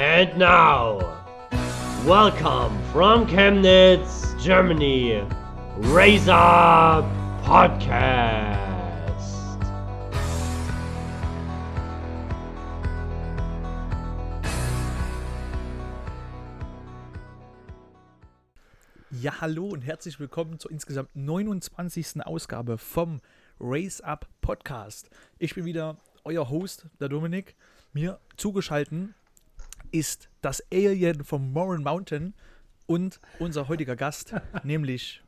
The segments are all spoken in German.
And now, welcome from Chemnitz, Germany, Raise Up Podcast. Ja, hallo und herzlich willkommen zur insgesamt 29. Ausgabe vom Raise Up Podcast. Ich bin wieder euer Host, der Dominik. Mir zugeschaltet ist das Alien vom Moran Mountain und unser heutiger Gast, nämlich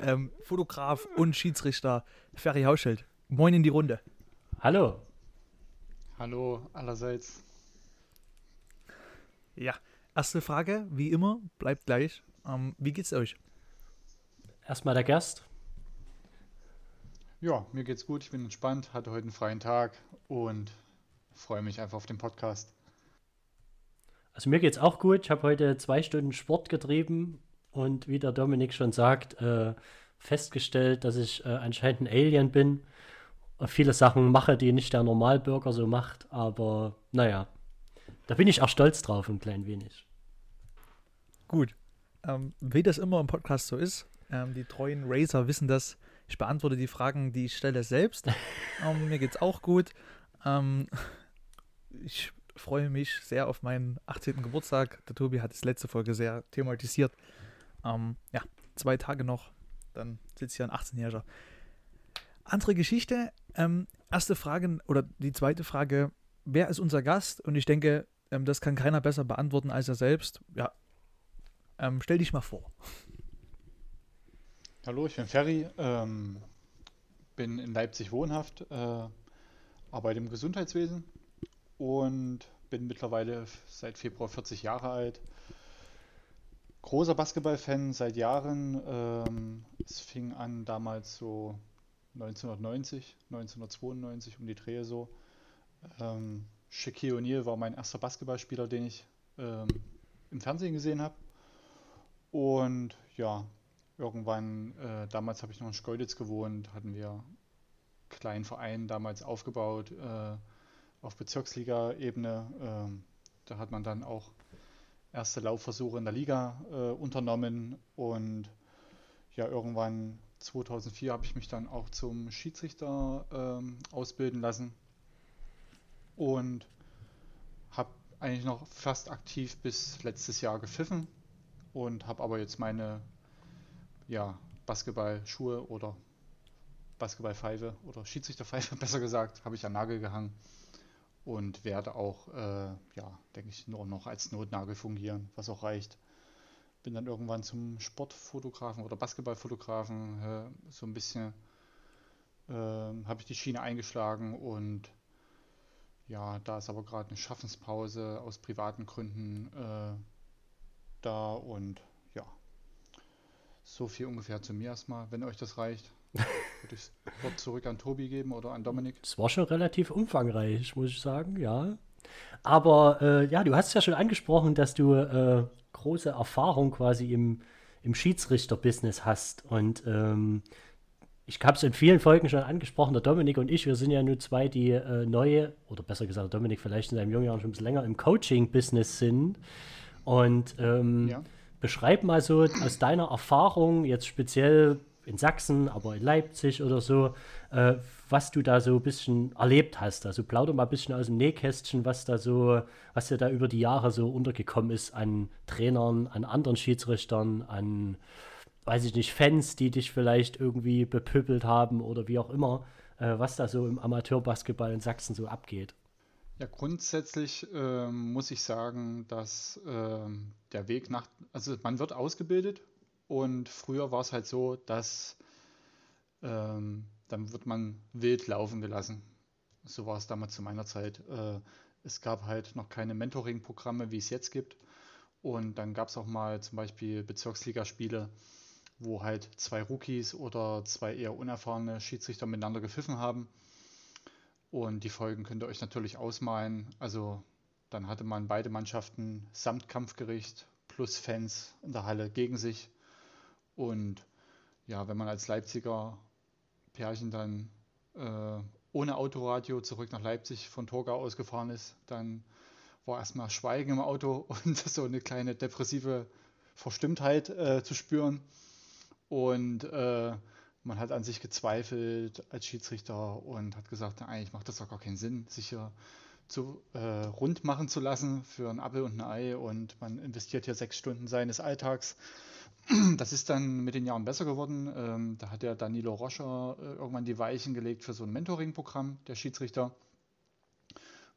ähm, Fotograf und Schiedsrichter Ferry Hauschild. Moin in die Runde. Hallo. Hallo allerseits. Ja, erste Frage, wie immer, bleibt gleich. Ähm, wie geht's euch? Erstmal der Gast. Ja, mir geht's gut, ich bin entspannt, hatte heute einen freien Tag und freue mich einfach auf den Podcast. Also mir geht's auch gut. Ich habe heute zwei Stunden Sport getrieben und wie der Dominik schon sagt, äh, festgestellt, dass ich äh, anscheinend ein Alien bin. Viele Sachen mache, die nicht der Normalbürger so macht, aber naja, da bin ich auch stolz drauf, ein klein wenig. Gut. Ähm, wie das immer im Podcast so ist, ähm, die treuen Racer wissen das. Ich beantworte die Fragen, die ich stelle, selbst. ähm, mir geht's auch gut. Ähm, ich freue mich sehr auf meinen 18. Geburtstag. Der Tobi hat es letzte Folge sehr thematisiert. Ähm, ja, zwei Tage noch, dann sitzt hier ein 18-Jähriger. Andere Geschichte. Ähm, erste Frage oder die zweite Frage: Wer ist unser Gast? Und ich denke, das kann keiner besser beantworten als er selbst. Ja, ähm, stell dich mal vor. Hallo, ich bin Ferry, ähm, bin in Leipzig wohnhaft, äh, arbeite im Gesundheitswesen und bin mittlerweile seit Februar 40 Jahre alt. Großer Basketballfan seit Jahren. Ähm, es fing an damals so 1990, 1992 um die Drehe so. Ähm, Shaquille O'Neal war mein erster Basketballspieler, den ich ähm, im Fernsehen gesehen habe. Und ja, irgendwann, äh, damals habe ich noch in Schkeuditz gewohnt, hatten wir einen kleinen Verein damals aufgebaut äh, auf Bezirksliga-Ebene. Ähm, da hat man dann auch erste Laufversuche in der Liga äh, unternommen und ja, irgendwann 2004 habe ich mich dann auch zum Schiedsrichter ähm, ausbilden lassen und habe eigentlich noch fast aktiv bis letztes Jahr gepfiffen und habe aber jetzt meine ja, Basketballschuhe oder Basketballpfeife oder Schiedsrichterpfeife, besser gesagt, habe ich an Nagel gehangen und werde auch, äh, ja, denke ich, nur noch als Notnagel fungieren, was auch reicht. Bin dann irgendwann zum Sportfotografen oder Basketballfotografen äh, so ein bisschen, äh, habe ich die Schiene eingeschlagen und ja, da ist aber gerade eine Schaffenspause aus privaten Gründen äh, da und ja, so viel ungefähr zu mir erstmal, wenn euch das reicht. Würde ich Wort zurück an Tobi geben oder an Dominik? Es war schon relativ umfangreich, muss ich sagen, ja. Aber äh, ja, du hast ja schon angesprochen, dass du äh, große Erfahrung quasi im, im Schiedsrichter-Business hast. Und ähm, ich habe es in vielen Folgen schon angesprochen, der Dominik und ich, wir sind ja nur zwei, die äh, neue, oder besser gesagt, Dominik vielleicht in seinem jungen Jahren schon ein bisschen länger im Coaching-Business sind. Und ähm, ja. beschreib mal so aus deiner Erfahrung, jetzt speziell in Sachsen, aber in Leipzig oder so, äh, was du da so ein bisschen erlebt hast. Also plauder mal ein bisschen aus dem Nähkästchen, was da so, was dir da über die Jahre so untergekommen ist an Trainern, an anderen Schiedsrichtern, an, weiß ich nicht, Fans, die dich vielleicht irgendwie bepöbelt haben oder wie auch immer, äh, was da so im Amateurbasketball in Sachsen so abgeht. Ja, grundsätzlich ähm, muss ich sagen, dass ähm, der Weg nach, also man wird ausgebildet und früher war es halt so, dass ähm, dann wird man wild laufen gelassen. So war es damals zu meiner Zeit. Äh, es gab halt noch keine Mentoring-Programme, wie es jetzt gibt. Und dann gab es auch mal zum Beispiel Bezirksligaspiele, wo halt zwei Rookies oder zwei eher unerfahrene Schiedsrichter miteinander gepfiffen haben. Und die Folgen könnt ihr euch natürlich ausmalen. Also dann hatte man beide Mannschaften samt Kampfgericht plus Fans in der Halle gegen sich. Und ja, wenn man als Leipziger Pärchen dann äh, ohne Autoradio zurück nach Leipzig von Torgau ausgefahren ist, dann war erstmal Schweigen im Auto und so eine kleine depressive Verstimmtheit äh, zu spüren. Und äh, man hat an sich gezweifelt als Schiedsrichter und hat gesagt, na, eigentlich macht das doch gar keinen Sinn, sich hier zu äh, rund machen zu lassen für ein Apfel und ein Ei und man investiert hier sechs Stunden seines Alltags. Das ist dann mit den Jahren besser geworden. Ähm, da hat der Danilo Roscher äh, irgendwann die Weichen gelegt für so ein Mentoring-Programm der Schiedsrichter,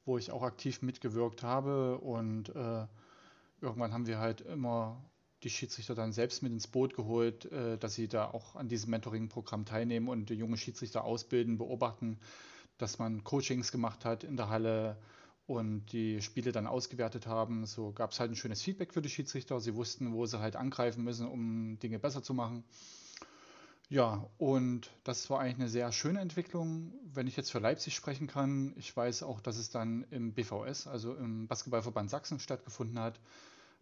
wo ich auch aktiv mitgewirkt habe und äh, irgendwann haben wir halt immer die Schiedsrichter dann selbst mit ins Boot geholt, äh, dass sie da auch an diesem Mentoring-Programm teilnehmen und junge Schiedsrichter ausbilden, beobachten, dass man Coachings gemacht hat in der Halle und die Spiele dann ausgewertet haben. So gab es halt ein schönes Feedback für die Schiedsrichter. Sie wussten, wo sie halt angreifen müssen, um Dinge besser zu machen. Ja, und das war eigentlich eine sehr schöne Entwicklung. Wenn ich jetzt für Leipzig sprechen kann, ich weiß auch, dass es dann im BVS, also im Basketballverband Sachsen, stattgefunden hat.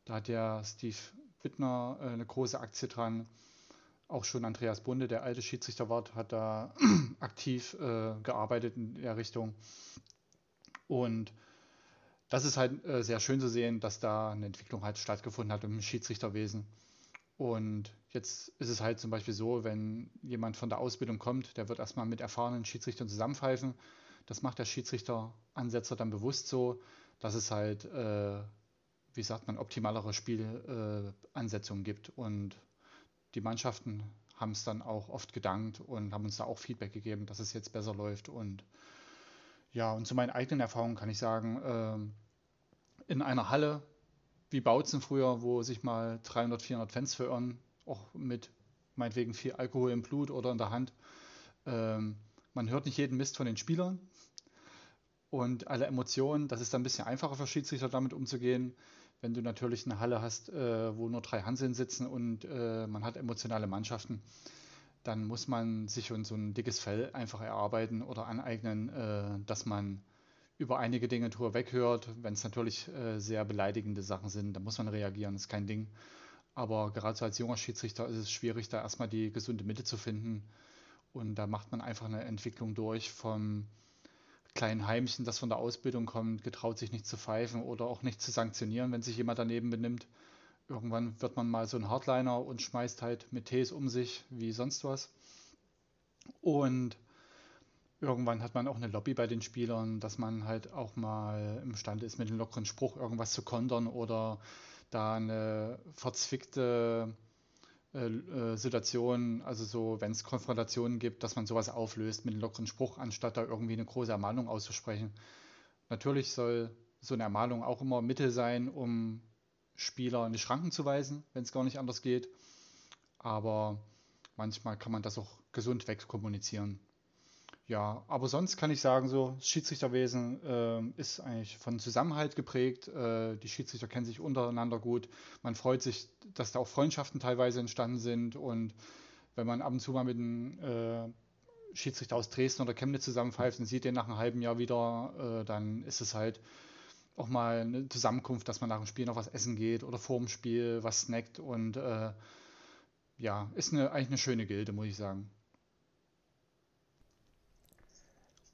Da hat der Steve Wittner äh, eine große Aktie dran. Auch schon Andreas Bunde, der alte Schiedsrichterwart, hat da aktiv äh, gearbeitet in der Richtung. Und das ist halt äh, sehr schön zu sehen, dass da eine Entwicklung halt stattgefunden hat im Schiedsrichterwesen. Und jetzt ist es halt zum Beispiel so, wenn jemand von der Ausbildung kommt, der wird erstmal mit erfahrenen Schiedsrichtern zusammenpfeifen. Das macht der Schiedsrichteransetzer dann bewusst so, dass es halt äh, wie sagt man, optimalere Spielansetzungen äh, gibt. Und die Mannschaften haben es dann auch oft gedankt und haben uns da auch Feedback gegeben, dass es jetzt besser läuft. Und ja, und zu meinen eigenen Erfahrungen kann ich sagen, äh, in einer Halle wie Bautzen früher, wo sich mal 300, 400 Fans verirren, auch mit meinetwegen viel Alkohol im Blut oder in der Hand. Ähm, man hört nicht jeden Mist von den Spielern, und alle Emotionen, das ist dann ein bisschen einfacher für Schiedsrichter damit umzugehen. Wenn du natürlich eine Halle hast, äh, wo nur drei Hanseln sitzen und äh, man hat emotionale Mannschaften, dann muss man sich schon so ein dickes Fell einfach erarbeiten oder aneignen, äh, dass man über einige Dinge drüber weghört. Wenn es natürlich äh, sehr beleidigende Sachen sind, dann muss man reagieren, ist kein Ding. Aber gerade so als junger Schiedsrichter ist es schwierig, da erstmal die gesunde Mitte zu finden. Und da macht man einfach eine Entwicklung durch vom kleinen Heimchen, das von der Ausbildung kommt, getraut sich nicht zu pfeifen oder auch nicht zu sanktionieren, wenn sich jemand daneben benimmt. Irgendwann wird man mal so ein Hardliner und schmeißt halt mit Tees um sich wie sonst was. Und irgendwann hat man auch eine Lobby bei den Spielern, dass man halt auch mal imstande ist, mit einem lockeren Spruch irgendwas zu kontern oder da eine verzwickte äh, äh, Situationen, also so, wenn es Konfrontationen gibt, dass man sowas auflöst mit einem lockeren Spruch, anstatt da irgendwie eine große Ermahnung auszusprechen. Natürlich soll so eine Ermahnung auch immer Mittel sein, um Spieler in die Schranken zu weisen, wenn es gar nicht anders geht. Aber manchmal kann man das auch gesund wegkommunizieren. Ja, aber sonst kann ich sagen, so das Schiedsrichterwesen äh, ist eigentlich von Zusammenhalt geprägt. Äh, die Schiedsrichter kennen sich untereinander gut. Man freut sich, dass da auch Freundschaften teilweise entstanden sind. Und wenn man ab und zu mal mit einem äh, Schiedsrichter aus Dresden oder Chemnitz zusammenpfeift und sieht den nach einem halben Jahr wieder, äh, dann ist es halt auch mal eine Zusammenkunft, dass man nach dem Spiel noch was essen geht oder vor dem Spiel was snackt. Und äh, ja, ist eine, eigentlich eine schöne Gilde, muss ich sagen.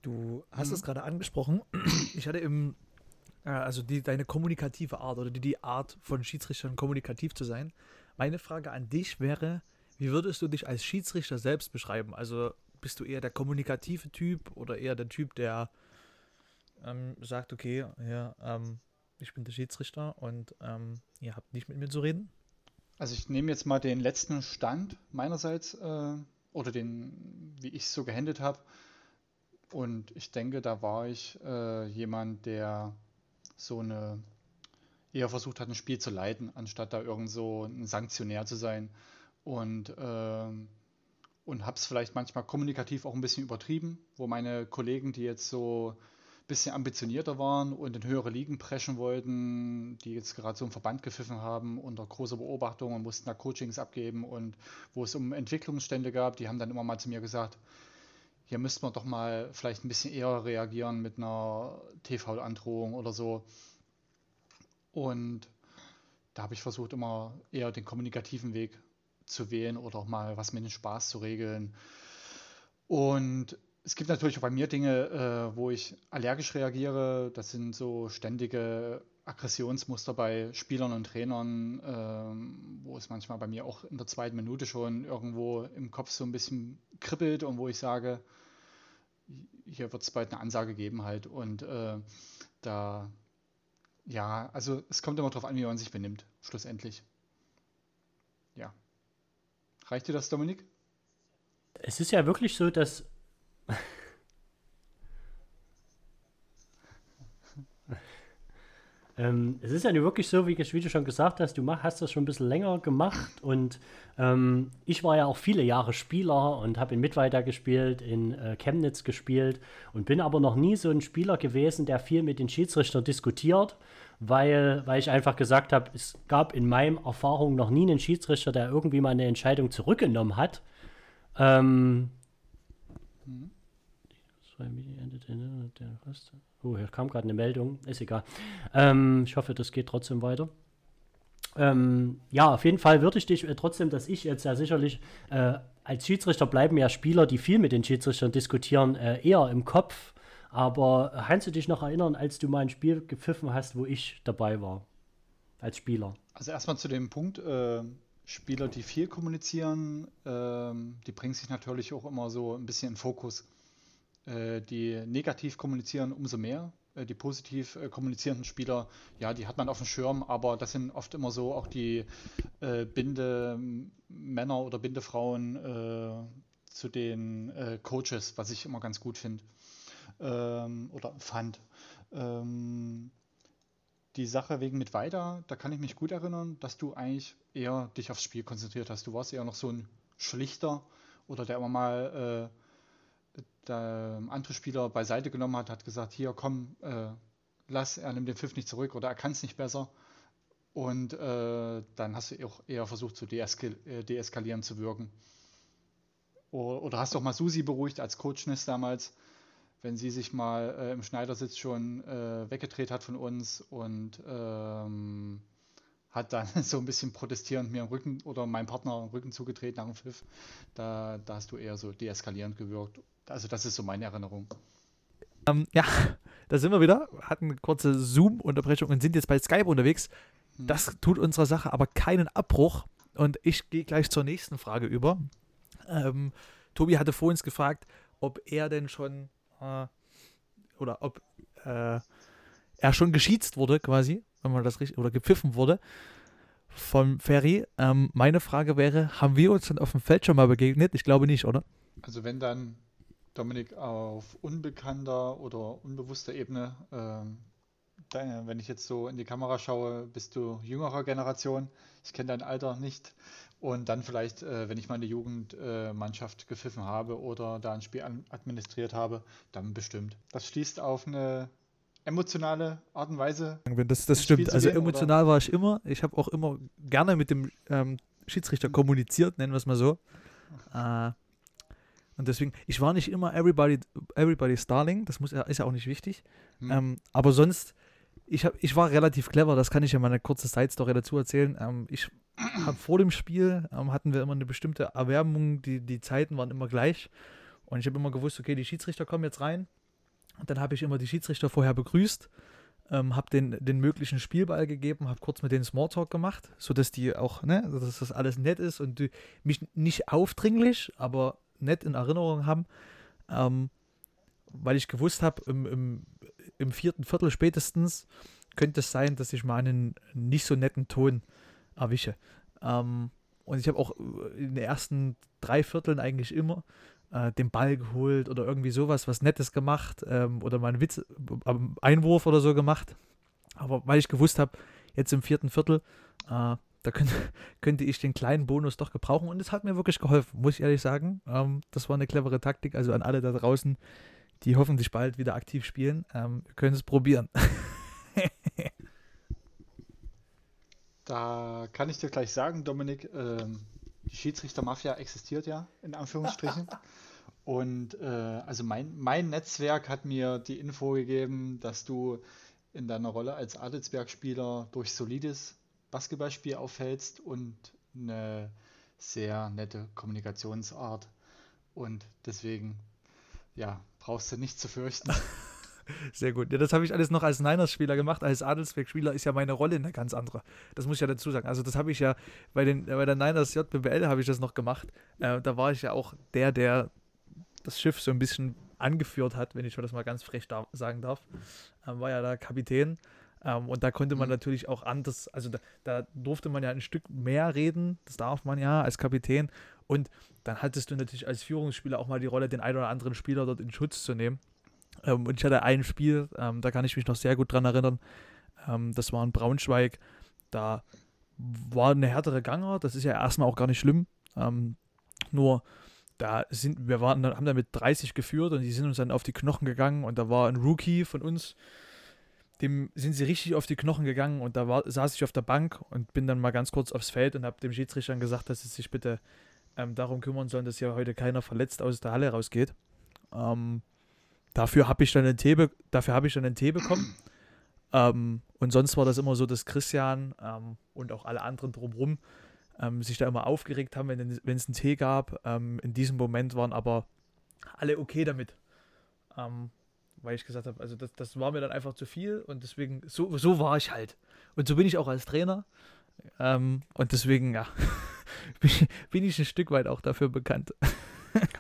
Du hast mhm. es gerade angesprochen. Ich hatte im, äh, also die, deine kommunikative Art oder die, die Art von Schiedsrichtern kommunikativ zu sein. Meine Frage an dich wäre, wie würdest du dich als Schiedsrichter selbst beschreiben? Also bist du eher der kommunikative Typ oder eher der Typ, der ähm, sagt, okay, ja, ähm, ich bin der Schiedsrichter und ähm, ihr habt nicht mit mir zu reden? Also ich nehme jetzt mal den letzten Stand meinerseits äh, oder den, wie ich es so gehandelt habe. Und ich denke, da war ich äh, jemand, der so eine eher versucht hat, ein Spiel zu leiten, anstatt da irgend so ein Sanktionär zu sein. Und, äh, und habe es vielleicht manchmal kommunikativ auch ein bisschen übertrieben, wo meine Kollegen, die jetzt so ein bisschen ambitionierter waren und in höhere Ligen preschen wollten, die jetzt gerade so einen Verband gepfiffen haben unter großer Beobachtung und mussten da Coachings abgeben und wo es um Entwicklungsstände gab, die haben dann immer mal zu mir gesagt, hier müsste man doch mal vielleicht ein bisschen eher reagieren mit einer TV-Androhung oder so. Und da habe ich versucht, immer eher den kommunikativen Weg zu wählen oder auch mal was mit dem Spaß zu regeln. Und es gibt natürlich auch bei mir Dinge, äh, wo ich allergisch reagiere. Das sind so ständige Aggressionsmuster bei Spielern und Trainern, ähm, wo es manchmal bei mir auch in der zweiten Minute schon irgendwo im Kopf so ein bisschen kribbelt und wo ich sage, hier wird es bald eine Ansage geben halt. Und äh, da, ja, also es kommt immer darauf an, wie man sich benimmt, schlussendlich. Ja. Reicht dir das, Dominik? Es ist ja wirklich so, dass Ähm, es ist ja wirklich so, wie, wie, du schon gesagt hast, du mach, hast das schon ein bisschen länger gemacht und ähm, ich war ja auch viele Jahre Spieler und habe in Mittweida gespielt, in äh, Chemnitz gespielt und bin aber noch nie so ein Spieler gewesen, der viel mit den Schiedsrichtern diskutiert, weil, weil ich einfach gesagt habe, es gab in meinem Erfahrung noch nie einen Schiedsrichter, der irgendwie mal eine Entscheidung zurückgenommen hat. Ähm, mhm. Oh, hier kam gerade eine Meldung. Ist egal. Ähm, ich hoffe, das geht trotzdem weiter. Ähm, ja, auf jeden Fall würde ich dich äh, trotzdem, dass ich jetzt ja sicherlich äh, als Schiedsrichter bleiben ja Spieler, die viel mit den Schiedsrichtern diskutieren, äh, eher im Kopf. Aber kannst du dich noch erinnern, als du mal ein Spiel gepfiffen hast, wo ich dabei war? Als Spieler. Also erstmal zu dem Punkt, äh, Spieler, die viel kommunizieren, ähm, die bringen sich natürlich auch immer so ein bisschen in Fokus. Äh, die negativ kommunizieren, umso mehr. Äh, die positiv äh, kommunizierenden Spieler, ja, die hat man auf dem Schirm, aber das sind oft immer so auch die äh, Binde-Männer oder Bindefrauen äh, zu den äh, Coaches, was ich immer ganz gut finde ähm, oder fand. Ähm, die Sache wegen mit weiter, da kann ich mich gut erinnern, dass du eigentlich eher dich aufs Spiel konzentriert hast. Du warst eher noch so ein Schlichter oder der immer mal der andere Spieler beiseite genommen hat, hat gesagt, hier komm, äh, lass, er nimmt den Pfiff nicht zurück oder er kann es nicht besser. Und äh, dann hast du auch eher versucht zu äh, deeskalieren zu wirken. Oder, oder hast du auch mal Susi beruhigt als Coachness damals, wenn sie sich mal äh, im Schneidersitz schon äh, weggedreht hat von uns und ähm, hat dann so ein bisschen protestierend mir im Rücken oder meinem Partner im Rücken zugedreht nach dem Pfiff. Da, da hast du eher so deeskalierend gewirkt also das ist so meine Erinnerung. Ähm, ja, da sind wir wieder, hatten eine kurze Zoom-Unterbrechung und sind jetzt bei Skype unterwegs. Hm. Das tut unserer Sache aber keinen Abbruch. Und ich gehe gleich zur nächsten Frage über. Ähm, Tobi hatte vorhin gefragt, ob er denn schon äh, oder ob äh, er schon geschiezt wurde, quasi, wenn man das richtig, oder gepfiffen wurde vom Ferry. Ähm, meine Frage wäre, haben wir uns dann auf dem Feld schon mal begegnet? Ich glaube nicht, oder? Also wenn dann Dominik, auf unbekannter oder unbewusster Ebene, ähm, deine, wenn ich jetzt so in die Kamera schaue, bist du jüngerer Generation. Ich kenne dein Alter nicht. Und dann vielleicht, äh, wenn ich meine Jugendmannschaft äh, gepfiffen habe oder da ein Spiel administriert habe, dann bestimmt. Das schließt auf eine emotionale Art und Weise. Das, das stimmt. Also gehen, emotional oder? war ich immer. Ich habe auch immer gerne mit dem ähm, Schiedsrichter kommuniziert, nennen wir es mal so. Äh, und deswegen, ich war nicht immer everybody, everybody's Darling, das muss, ist ja auch nicht wichtig. Hm. Ähm, aber sonst, ich, hab, ich war relativ clever, das kann ich ja mal eine kurze Side-Story dazu erzählen. Ähm, ich habe vor dem Spiel, ähm, hatten wir immer eine bestimmte Erwärmung, die, die Zeiten waren immer gleich. Und ich habe immer gewusst, okay, die Schiedsrichter kommen jetzt rein. Und dann habe ich immer die Schiedsrichter vorher begrüßt, ähm, habe den, den möglichen Spielball gegeben, habe kurz mit denen Smalltalk gemacht, sodass die auch, ne, dass das alles nett ist und die, mich nicht aufdringlich, aber nett in Erinnerung haben, ähm, weil ich gewusst habe, im, im, im, vierten Viertel spätestens könnte es sein, dass ich mal einen nicht so netten Ton erwische. Ähm, und ich habe auch in den ersten drei Vierteln eigentlich immer äh, den Ball geholt oder irgendwie sowas, was Nettes gemacht ähm, oder mal einen Witz, äh, Einwurf oder so gemacht. Aber weil ich gewusst habe, jetzt im vierten Viertel äh, da könnte, könnte ich den kleinen Bonus doch gebrauchen und es hat mir wirklich geholfen, muss ich ehrlich sagen. Ähm, das war eine clevere Taktik. Also an alle da draußen, die hoffentlich bald wieder aktiv spielen, ähm, können es probieren. da kann ich dir gleich sagen, Dominik, ähm, die Schiedsrichter-Mafia existiert ja, in Anführungsstrichen. Und äh, also mein, mein Netzwerk hat mir die Info gegeben, dass du in deiner Rolle als Adelsberg-Spieler durch solides Basketballspiel aufhältst und eine sehr nette Kommunikationsart. Und deswegen, ja, brauchst du nicht zu fürchten. Sehr gut. Ja, das habe ich alles noch als Niners-Spieler gemacht. Als Adelsberg-Spieler ist ja meine Rolle eine ganz andere. Das muss ich ja dazu sagen. Also das habe ich ja bei, den, bei der Niners JBL habe ich das noch gemacht. Äh, da war ich ja auch der, der das Schiff so ein bisschen angeführt hat, wenn ich das mal ganz frech da sagen darf. Ähm, war ja da Kapitän. Ähm, und da konnte man mhm. natürlich auch anders, also da, da, durfte man ja ein Stück mehr reden, das darf man ja als Kapitän. Und dann hattest du natürlich als Führungsspieler auch mal die Rolle, den einen oder anderen Spieler dort in Schutz zu nehmen. Ähm, und ich hatte ein Spiel, ähm, da kann ich mich noch sehr gut dran erinnern. Ähm, das war in Braunschweig. Da war eine härtere Ganger, das ist ja erstmal auch gar nicht schlimm. Ähm, nur da sind, wir waren, haben dann mit 30 geführt und die sind uns dann auf die Knochen gegangen und da war ein Rookie von uns, dem sind sie richtig auf die Knochen gegangen und da war, saß ich auf der Bank und bin dann mal ganz kurz aufs Feld und habe dem Schiedsrichter gesagt, dass sie sich bitte ähm, darum kümmern sollen, dass hier heute keiner verletzt aus der Halle rausgeht. Ähm, dafür habe ich dann einen Tee, ich dann einen Tee bekommen. Ähm, und sonst war das immer so, dass Christian ähm, und auch alle anderen drumherum ähm, sich da immer aufgeregt haben, wenn, wenn es einen Tee gab. Ähm, in diesem Moment waren aber alle okay damit. Weil ich gesagt habe, also das, das war mir dann einfach zu viel und deswegen, so, so war ich halt. Und so bin ich auch als Trainer. Ähm, und deswegen, ja, bin ich ein Stück weit auch dafür bekannt.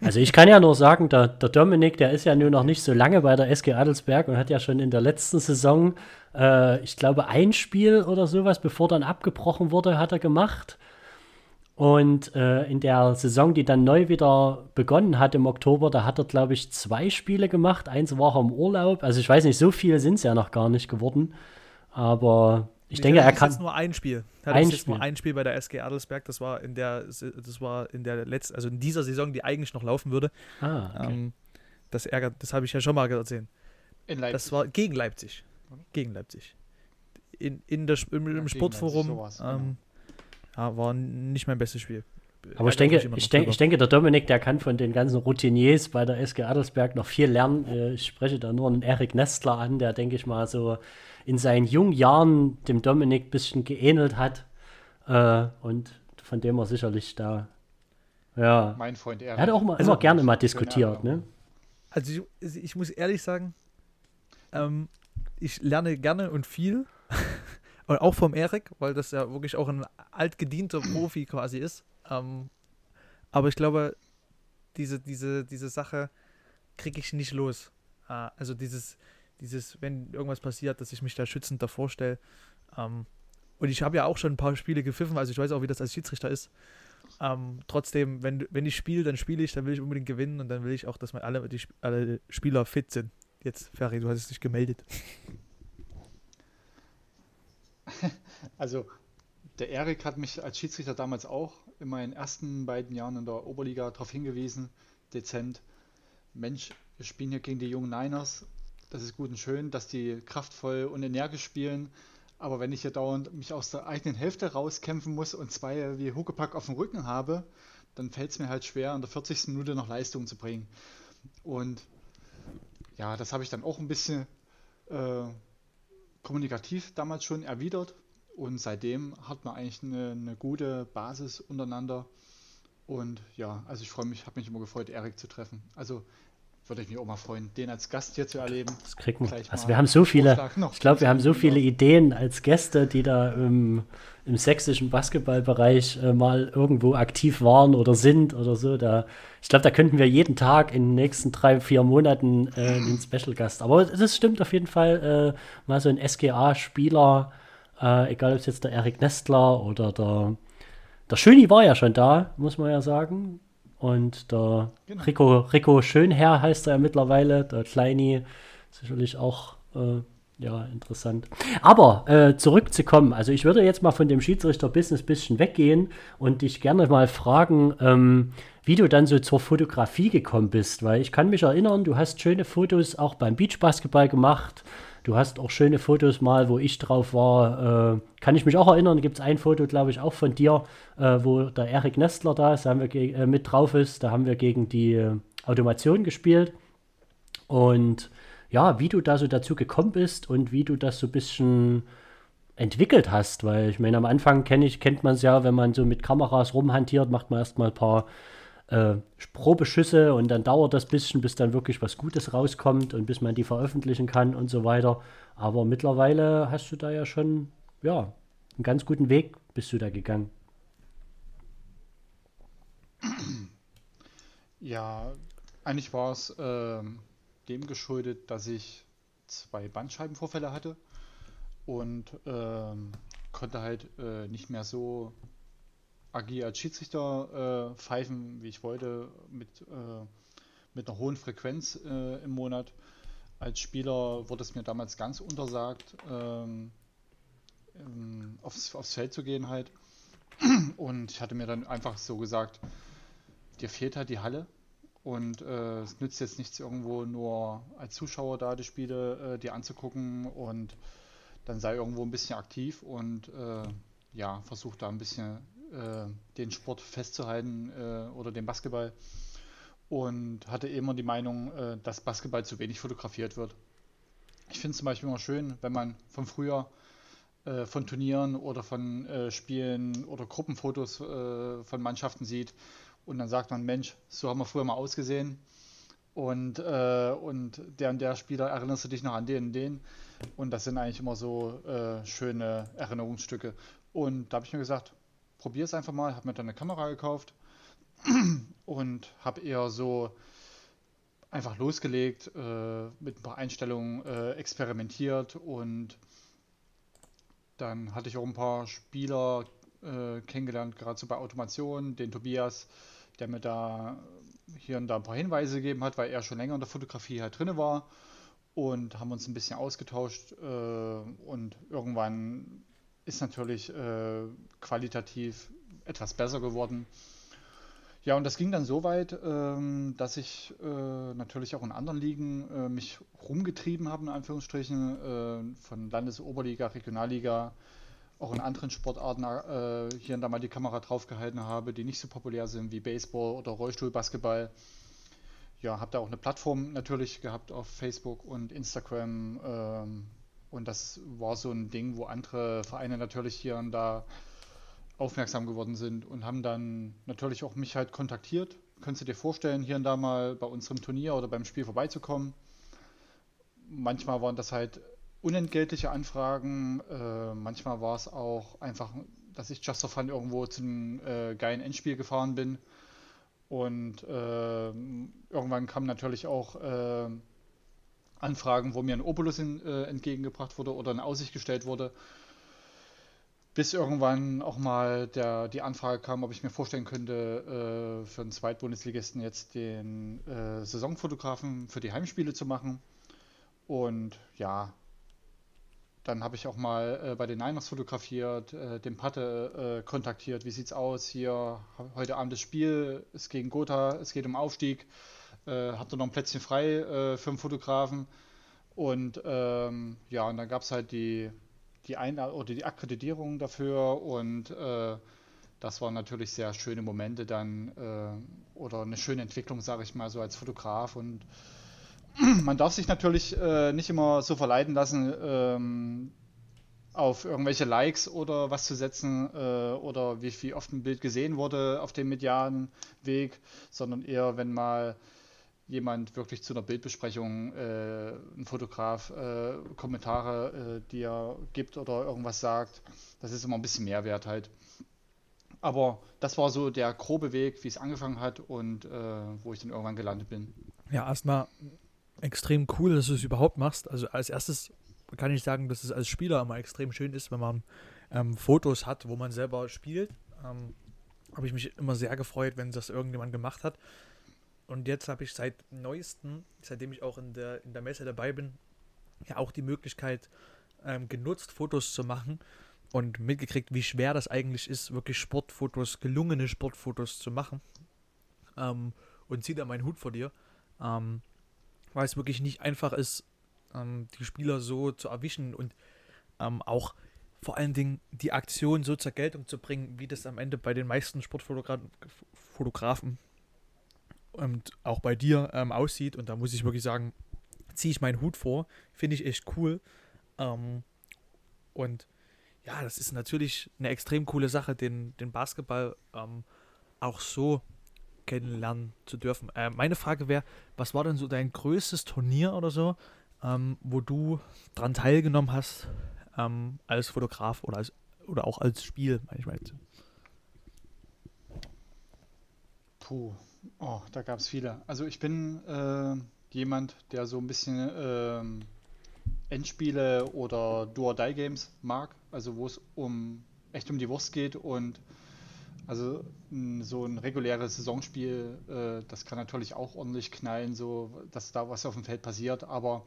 Also ich kann ja nur sagen, der, der Dominik, der ist ja nur noch nicht so lange bei der SG Adelsberg und hat ja schon in der letzten Saison, äh, ich glaube, ein Spiel oder sowas, bevor dann abgebrochen wurde, hat er gemacht. Und äh, in der Saison, die dann neu wieder begonnen hat im Oktober, da hat er, glaube ich, zwei Spiele gemacht. Eins war er im Urlaub. Also ich weiß nicht, so viele sind es ja noch gar nicht geworden. Aber ich, denke, er kann. Jetzt nur ein Spiel. Er hat jetzt nur ein Spiel bei der SG Adelsberg. Das war in der, das war in der letzten, also in dieser Saison, die eigentlich noch laufen würde. Ah, okay. Ähm, das ärgert, das habe ich ja schon mal gesehen. In Leipzig. Das war gegen Leipzig. Gegen Leipzig. In, in der, im, im ja, Sportforum. Sowas, genau. Ja, war nicht mein bestes Spiel. Aber ich denke, ich, denk, ich denke, der Dominik, der kann von den ganzen Routiniers bei der SG Adelsberg noch viel lernen. Äh, ich spreche da nur einen Erik Nestler an, der, denke ich mal, so in seinen jungen Jahren dem Dominik ein bisschen geähnelt hat. Äh, und von dem er sicherlich da, ja. Mein Freund Erik. Er hat auch mal, also, immer gerne mal diskutiert, ne? Also ich, ich muss ehrlich sagen, ähm, ich lerne gerne und viel. Und auch vom Erik, weil das ja wirklich auch ein altgedienter Profi quasi ist. Ähm, aber ich glaube, diese, diese, diese Sache kriege ich nicht los. Äh, also dieses, dieses, wenn irgendwas passiert, dass ich mich da schützend davor stelle. Ähm, und ich habe ja auch schon ein paar Spiele gepfiffen, also ich weiß auch, wie das als Schiedsrichter ist. Ähm, trotzdem, wenn, wenn ich spiele, dann spiele ich, dann will ich unbedingt gewinnen und dann will ich auch, dass alle, die, alle Spieler fit sind. Jetzt, Ferry, du hast dich gemeldet. Also, der Erik hat mich als Schiedsrichter damals auch in meinen ersten beiden Jahren in der Oberliga darauf hingewiesen, dezent. Mensch, wir spielen hier gegen die jungen Niners. Das ist gut und schön, dass die kraftvoll und energisch spielen. Aber wenn ich hier dauernd mich aus der eigenen Hälfte rauskämpfen muss und zwei wie Huckepack auf dem Rücken habe, dann fällt es mir halt schwer, in der 40. Minute noch Leistung zu bringen. Und ja, das habe ich dann auch ein bisschen äh, kommunikativ damals schon erwidert und seitdem hat man eigentlich eine, eine gute Basis untereinander. Und ja, also ich freue mich, habe mich immer gefreut, Erik zu treffen. Also würde ich mich auch mal freuen, den als Gast hier zu erleben. Das kriegen wir. Also wir haben so viele, ich glaube, wir haben so viele Ideen als Gäste, die da im, im sächsischen Basketballbereich äh, mal irgendwo aktiv waren oder sind oder so. Da, ich glaube, da könnten wir jeden Tag in den nächsten drei, vier Monaten äh, einen Special-Gast. Aber das stimmt auf jeden Fall, äh, mal so ein SGA-Spieler, äh, egal ob es jetzt der Erik Nestler oder der, der Schöni war ja schon da, muss man ja sagen. Und der genau. Rico, Rico Schönherr heißt er ja mittlerweile, der Kleini, sicherlich auch äh, ja, interessant. Aber äh, zurückzukommen, also ich würde jetzt mal von dem Schiedsrichter-Business ein bisschen weggehen und dich gerne mal fragen, ähm, wie du dann so zur Fotografie gekommen bist, weil ich kann mich erinnern, du hast schöne Fotos auch beim Beachbasketball gemacht. Du hast auch schöne Fotos mal, wo ich drauf war. Äh, kann ich mich auch erinnern, gibt es ein Foto, glaube ich, auch von dir, äh, wo der Erik Nestler da ist, haben wir äh, mit drauf ist. Da haben wir gegen die äh, Automation gespielt. Und ja, wie du da so dazu gekommen bist und wie du das so ein bisschen entwickelt hast, weil ich meine, am Anfang kenn ich, kennt man es ja, wenn man so mit Kameras rumhantiert, macht man erstmal ein paar äh, Probeschüsse und dann dauert das bisschen, bis dann wirklich was Gutes rauskommt und bis man die veröffentlichen kann und so weiter. Aber mittlerweile hast du da ja schon, ja, einen ganz guten Weg bist du da gegangen. Ja, eigentlich war es ähm, dem geschuldet, dass ich zwei Bandscheibenvorfälle hatte und ähm, konnte halt äh, nicht mehr so agil als Schiedsrichter äh, pfeifen, wie ich wollte, mit, äh, mit einer hohen Frequenz äh, im Monat. Als Spieler wurde es mir damals ganz untersagt, ähm, ähm, aufs, aufs Feld zu gehen halt. Und ich hatte mir dann einfach so gesagt, dir fehlt halt die Halle. Und äh, es nützt jetzt nichts, irgendwo nur als Zuschauer da die Spiele äh, dir anzugucken und dann sei irgendwo ein bisschen aktiv und äh, ja, versuch da ein bisschen den Sport festzuhalten äh, oder den Basketball. Und hatte immer die Meinung, äh, dass Basketball zu wenig fotografiert wird. Ich finde es zum Beispiel immer schön, wenn man von früher von Turnieren oder von Spielen oder Gruppenfotos von Mannschaften sieht, und dann sagt man, Mensch, so haben wir früher mal ausgesehen. Und, äh, und der und der Spieler erinnerst du dich noch an den und den. Und das sind eigentlich immer so äh, schöne Erinnerungsstücke. Und da habe ich mir gesagt, probier es einfach mal. Habe mir dann eine Kamera gekauft und habe eher so einfach losgelegt, äh, mit ein paar Einstellungen äh, experimentiert und dann hatte ich auch ein paar Spieler äh, kennengelernt, gerade so bei Automation, den Tobias, der mir da hier und da ein paar Hinweise gegeben hat, weil er schon länger in der Fotografie halt drin war und haben uns ein bisschen ausgetauscht äh, und irgendwann ist natürlich äh, qualitativ etwas besser geworden. Ja, und das ging dann so weit, ähm, dass ich äh, natürlich auch in anderen Ligen äh, mich rumgetrieben habe, in Anführungsstrichen, äh, von Landesoberliga, Regionalliga, auch in anderen Sportarten äh, hier und da mal die Kamera draufgehalten habe, die nicht so populär sind wie Baseball oder Rollstuhlbasketball. Ja, habe da auch eine Plattform natürlich gehabt auf Facebook und Instagram. Ähm, und das war so ein Ding, wo andere Vereine natürlich hier und da aufmerksam geworden sind und haben dann natürlich auch mich halt kontaktiert. Könntest du dir vorstellen, hier und da mal bei unserem Turnier oder beim Spiel vorbeizukommen? Manchmal waren das halt unentgeltliche Anfragen. Äh, manchmal war es auch einfach, dass ich just for fun irgendwo zu einem äh, geilen Endspiel gefahren bin. Und äh, irgendwann kamen natürlich auch äh, Anfragen, wo mir ein Opulus in, äh, entgegengebracht wurde oder in Aussicht gestellt wurde. Bis irgendwann auch mal der, die Anfrage kam, ob ich mir vorstellen könnte, äh, für einen Zweitbundesligisten jetzt den Saisonfotografen für die Heimspiele zu machen. Und ja, dann habe ich auch mal äh, bei den Niners fotografiert, äh, den Patte äh, kontaktiert. Wie sieht's aus? Hier heute Abend das Spiel, es gegen Gotha, es geht um Aufstieg. Äh, ihr noch ein Plätzchen frei äh, für einen Fotografen? Und ähm, ja, und dann gab es halt die, die Ein oder die Akkreditierung dafür und äh, das waren natürlich sehr schöne Momente dann äh, oder eine schöne Entwicklung, sage ich mal, so als Fotograf und man darf sich natürlich äh, nicht immer so verleiten lassen, ähm, auf irgendwelche Likes oder was zu setzen äh, oder wie, wie oft ein Bild gesehen wurde auf dem medialen Weg, sondern eher, wenn mal jemand wirklich zu einer Bildbesprechung, äh, ein Fotograf, äh, Kommentare, äh, die gibt oder irgendwas sagt, das ist immer ein bisschen Mehrwert halt. Aber das war so der grobe Weg, wie es angefangen hat und äh, wo ich dann irgendwann gelandet bin. Ja, erstmal extrem cool, dass du es überhaupt machst. Also als erstes kann ich sagen, dass es als Spieler immer extrem schön ist, wenn man ähm, Fotos hat, wo man selber spielt. Ähm, habe ich mich immer sehr gefreut, wenn das irgendjemand gemacht hat. Und jetzt habe ich seit neuestem, seitdem ich auch in der, in der Messe dabei bin, ja auch die Möglichkeit ähm, genutzt, Fotos zu machen und mitgekriegt, wie schwer das eigentlich ist, wirklich Sportfotos, gelungene Sportfotos zu machen. Ähm, und ziehe da meinen Hut vor dir. Ähm, weil es wirklich nicht einfach ist, ähm, die Spieler so zu erwischen und ähm, auch vor allen Dingen die Aktion so zur Geltung zu bringen, wie das am Ende bei den meisten Sportfotografen und auch bei dir ähm, aussieht. Und da muss ich wirklich sagen, ziehe ich meinen Hut vor. Finde ich echt cool. Ähm, und ja, das ist natürlich eine extrem coole Sache, den, den Basketball ähm, auch so kennenlernen zu dürfen. Äh, meine Frage wäre, was war denn so dein größtes Turnier oder so, ähm, wo du dran teilgenommen hast ähm, als Fotograf oder als oder auch als Spiel, manchmal. Puh, oh, da gab es viele. Also ich bin äh, jemand, der so ein bisschen ähm, Endspiele oder Do-or-Die-Games mag, also wo es um echt um die Wurst geht und also so ein reguläres Saisonspiel, äh, das kann natürlich auch ordentlich knallen, so dass da was auf dem Feld passiert, aber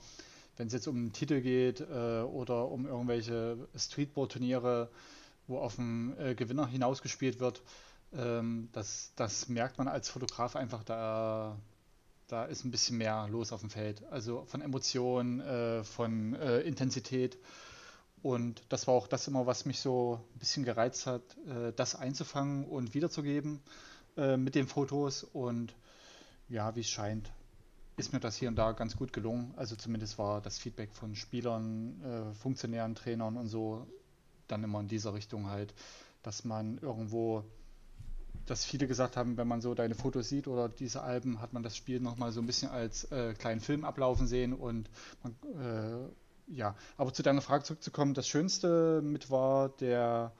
wenn es jetzt um einen Titel geht äh, oder um irgendwelche Streetball-Turniere, wo auf den äh, Gewinner hinausgespielt wird, ähm, das, das merkt man als Fotograf einfach, da, da ist ein bisschen mehr los auf dem Feld. Also von Emotionen, äh, von äh, Intensität. Und das war auch das immer, was mich so ein bisschen gereizt hat, äh, das einzufangen und wiederzugeben äh, mit den Fotos. Und ja, wie es scheint, ist mir das hier und da ganz gut gelungen. Also zumindest war das Feedback von Spielern, äh, Funktionären, Trainern und so dann immer in dieser Richtung halt, dass man irgendwo, dass viele gesagt haben, wenn man so deine Fotos sieht oder diese Alben, hat man das Spiel nochmal so ein bisschen als äh, kleinen Film ablaufen sehen und man, äh, ja, aber zu deiner Frage zurückzukommen, das Schönste mit war der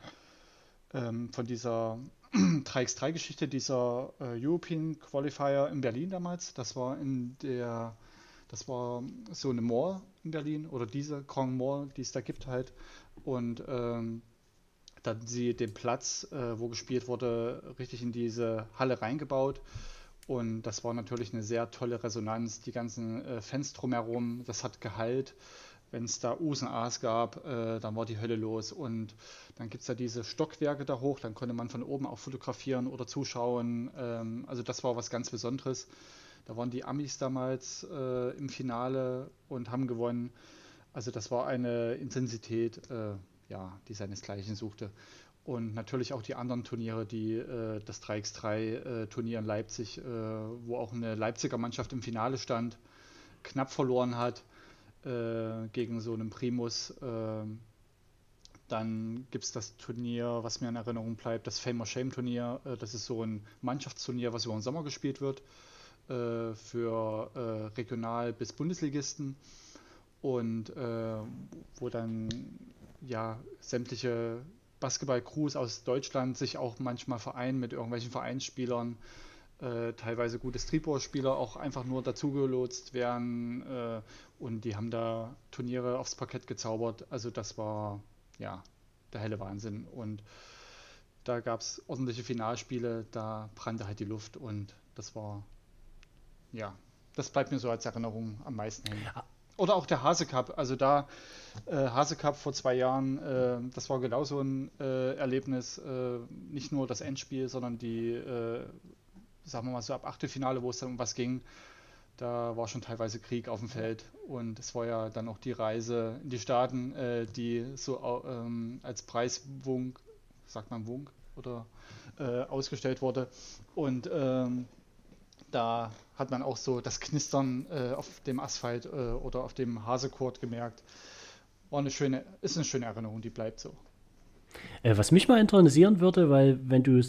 ähm, von dieser 3x3-Geschichte, dieser äh, European Qualifier in Berlin damals. Das war in der, das war so eine Mall in Berlin oder diese Grand Mall, die es da gibt halt. Und ähm, dann sie den Platz, äh, wo gespielt wurde, richtig in diese Halle reingebaut. Und das war natürlich eine sehr tolle Resonanz. Die ganzen äh, Fans drumherum, das hat Gehalt wenn es da U's und A's gab, äh, dann war die Hölle los. Und dann gibt es ja diese Stockwerke da hoch, dann konnte man von oben auch fotografieren oder zuschauen. Ähm, also das war was ganz Besonderes. Da waren die Amis damals äh, im Finale und haben gewonnen. Also das war eine Intensität, äh, ja, die seinesgleichen suchte. Und natürlich auch die anderen Turniere, die äh, das 3x3-Turnier äh, in Leipzig, äh, wo auch eine Leipziger Mannschaft im Finale stand, knapp verloren hat gegen so einen Primus. Dann gibt es das Turnier, was mir in Erinnerung bleibt, das Fame or Shame Turnier. Das ist so ein Mannschaftsturnier, was über den Sommer gespielt wird für Regional- bis Bundesligisten und wo dann ja sämtliche Basketball-Crews aus Deutschland sich auch manchmal vereinen mit irgendwelchen Vereinsspielern äh, teilweise gute Streetball-Spieler auch einfach nur dazugelotst werden äh, und die haben da Turniere aufs Parkett gezaubert. Also das war ja der helle Wahnsinn und da gab es ordentliche Finalspiele, da brannte halt die Luft und das war ja, das bleibt mir so als Erinnerung am meisten hängen. Oder auch der Hase Cup, also da äh, Hase Cup vor zwei Jahren, äh, das war genauso ein äh, Erlebnis, äh, nicht nur das Endspiel, sondern die äh, sagen wir mal so ab Achtelfinale, wo es dann um was ging, da war schon teilweise Krieg auf dem Feld. Und es war ja dann auch die Reise in die Staaten, äh, die so ähm, als Preiswunk, sagt man Wunk, oder ausgestellt wurde. Und ähm, da hat man auch so das Knistern äh, auf dem Asphalt äh, oder auf dem Hasekurt gemerkt. War eine schöne, ist eine schöne Erinnerung, die bleibt so. Äh, was mich mal interessieren würde, weil wenn du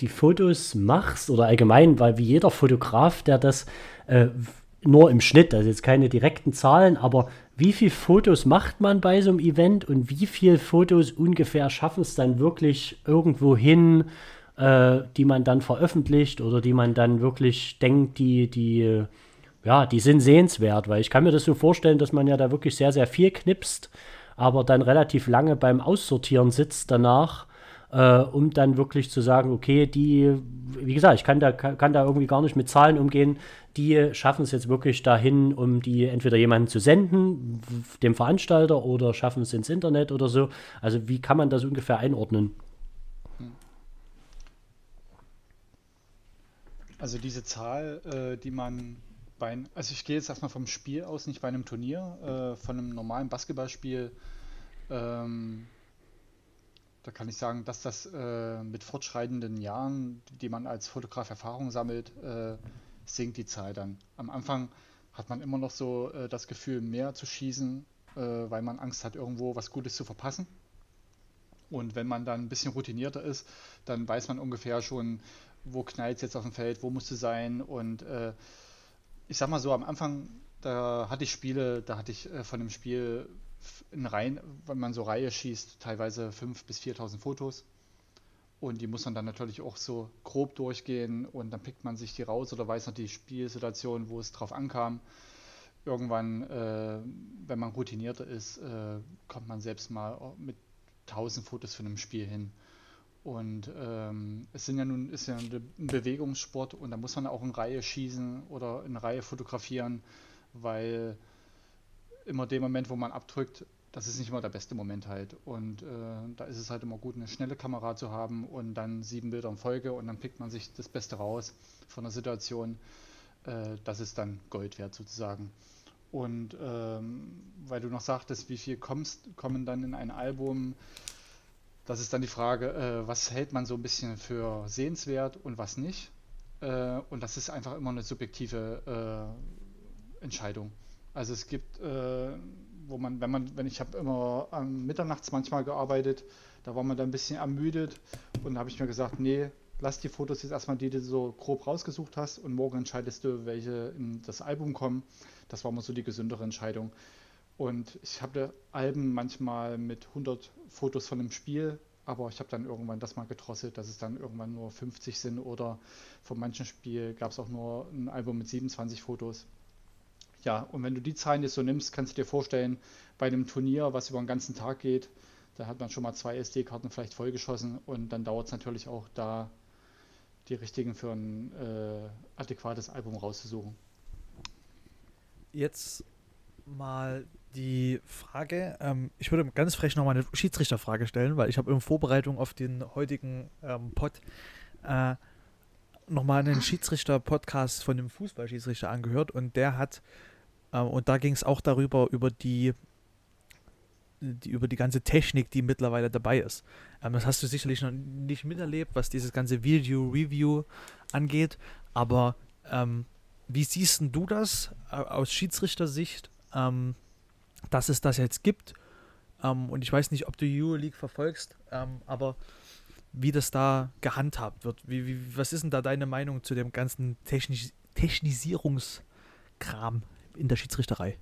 die Fotos machst oder allgemein, weil wie jeder Fotograf, der das äh, nur im Schnitt, also jetzt keine direkten Zahlen, aber wie viele Fotos macht man bei so einem Event und wie viele Fotos ungefähr schaffen es dann wirklich irgendwo hin, äh, die man dann veröffentlicht oder die man dann wirklich denkt, die, die, ja, die sind sehenswert, weil ich kann mir das so vorstellen, dass man ja da wirklich sehr, sehr viel knipst, aber dann relativ lange beim Aussortieren sitzt danach äh, um dann wirklich zu sagen, okay, die, wie gesagt, ich kann da, kann, da irgendwie gar nicht mit Zahlen umgehen, die schaffen es jetzt wirklich dahin, um die entweder jemanden zu senden, dem Veranstalter, oder schaffen es ins Internet oder so. Also wie kann man das ungefähr einordnen? Also diese Zahl, äh, die man bei, also ich gehe jetzt erstmal vom Spiel aus, nicht bei einem Turnier, äh, von einem normalen Basketballspiel ähm, da kann ich sagen, dass das äh, mit fortschreitenden Jahren, die man als Fotograf Erfahrung sammelt, sinkt die Zahl dann. Am Anfang hat man immer noch so das Gefühl, mehr zu schießen, weil man Angst hat, irgendwo was Gutes zu verpassen. Und wenn man dann ein bisschen routinierter ist, dann weiß man ungefähr schon, wo knallt es jetzt auf dem Feld, wo musst du sein. Und äh, ich sag mal so, am Anfang, da hatte ich Spiele, da hatte ich äh, von dem Spiel in Reihen, wenn man so Reihe schießt, teilweise 5.000 bis 4.000 Fotos. Und die muss man dann natürlich auch so grob durchgehen und dann pickt man sich die raus oder weiß noch die Spielsituation, wo es drauf ankam. Irgendwann, äh, wenn man routinierter ist, äh, kommt man selbst mal mit 1000 Fotos von einem Spiel hin. Und ähm, es sind ja nun ist ja ein Bewegungssport und da muss man auch in Reihe schießen oder in Reihe fotografieren, weil immer dem Moment, wo man abdrückt, das ist nicht immer der beste Moment halt. Und äh, da ist es halt immer gut, eine schnelle Kamera zu haben und dann sieben Bilder in Folge und dann pickt man sich das Beste raus von der Situation. Äh, das ist dann Gold wert sozusagen. Und ähm, weil du noch sagtest, wie viel kommst, kommen dann in ein Album, das ist dann die Frage, äh, was hält man so ein bisschen für sehenswert und was nicht. Äh, und das ist einfach immer eine subjektive äh, Entscheidung. Also es gibt äh, wo man, wenn man, wenn ich habe immer am Mitternachts manchmal gearbeitet, da war man dann ein bisschen ermüdet und habe ich mir gesagt, nee, lass die Fotos jetzt erstmal, die du so grob rausgesucht hast und morgen entscheidest du, welche in das Album kommen. Das war mal so die gesündere Entscheidung. Und ich habe Alben manchmal mit 100 Fotos von einem Spiel, aber ich habe dann irgendwann das mal gedrosselt, dass es dann irgendwann nur 50 sind oder von manchen Spiel gab es auch nur ein Album mit 27 Fotos. Ja, und wenn du die Zahlen jetzt so nimmst, kannst du dir vorstellen, bei einem Turnier, was über den ganzen Tag geht, da hat man schon mal zwei SD-Karten vielleicht vollgeschossen und dann dauert es natürlich auch da, die richtigen für ein äh, adäquates Album rauszusuchen. Jetzt mal die Frage, ähm, ich würde ganz frech nochmal eine Schiedsrichterfrage stellen, weil ich habe in Vorbereitung auf den heutigen ähm, Pod äh, nochmal einen Schiedsrichter-Podcast von einem Fußballschiedsrichter angehört und der hat ähm, und da ging es auch darüber, über die, die, über die ganze Technik, die mittlerweile dabei ist. Ähm, das hast du sicherlich noch nicht miterlebt, was dieses ganze Video-Review angeht. Aber ähm, wie siehst du das äh, aus Schiedsrichtersicht, ähm, dass es das jetzt gibt? Ähm, und ich weiß nicht, ob du Euroleague verfolgst, ähm, aber wie das da gehandhabt wird. Wie, wie, was ist denn da deine Meinung zu dem ganzen Technis Technisierungskram in der Schiedsrichterei?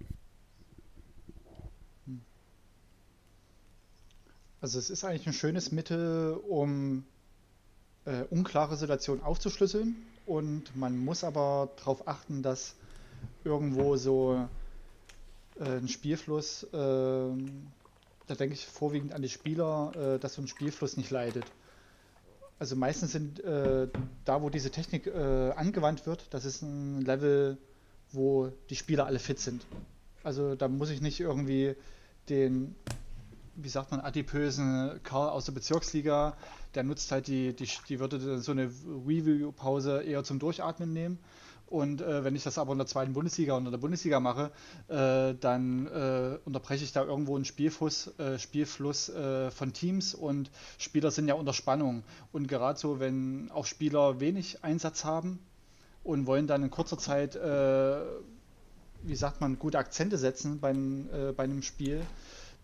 Also es ist eigentlich ein schönes Mittel, um äh, unklare Situationen aufzuschlüsseln und man muss aber darauf achten, dass irgendwo so ein Spielfluss, äh, da denke ich vorwiegend an die Spieler, äh, dass so ein Spielfluss nicht leidet. Also meistens sind äh, da, wo diese Technik äh, angewandt wird, das ist ein Level wo die Spieler alle fit sind. Also da muss ich nicht irgendwie den, wie sagt man, adipösen Karl aus der Bezirksliga, der nutzt halt die, die, die würde so eine Review-Pause eher zum Durchatmen nehmen. Und äh, wenn ich das aber in der zweiten Bundesliga oder in der Bundesliga mache, äh, dann äh, unterbreche ich da irgendwo einen Spielfluss, äh, Spielfluss äh, von Teams und Spieler sind ja unter Spannung. Und gerade so, wenn auch Spieler wenig Einsatz haben, und wollen dann in kurzer Zeit, äh, wie sagt man, gute Akzente setzen bei, bei einem Spiel,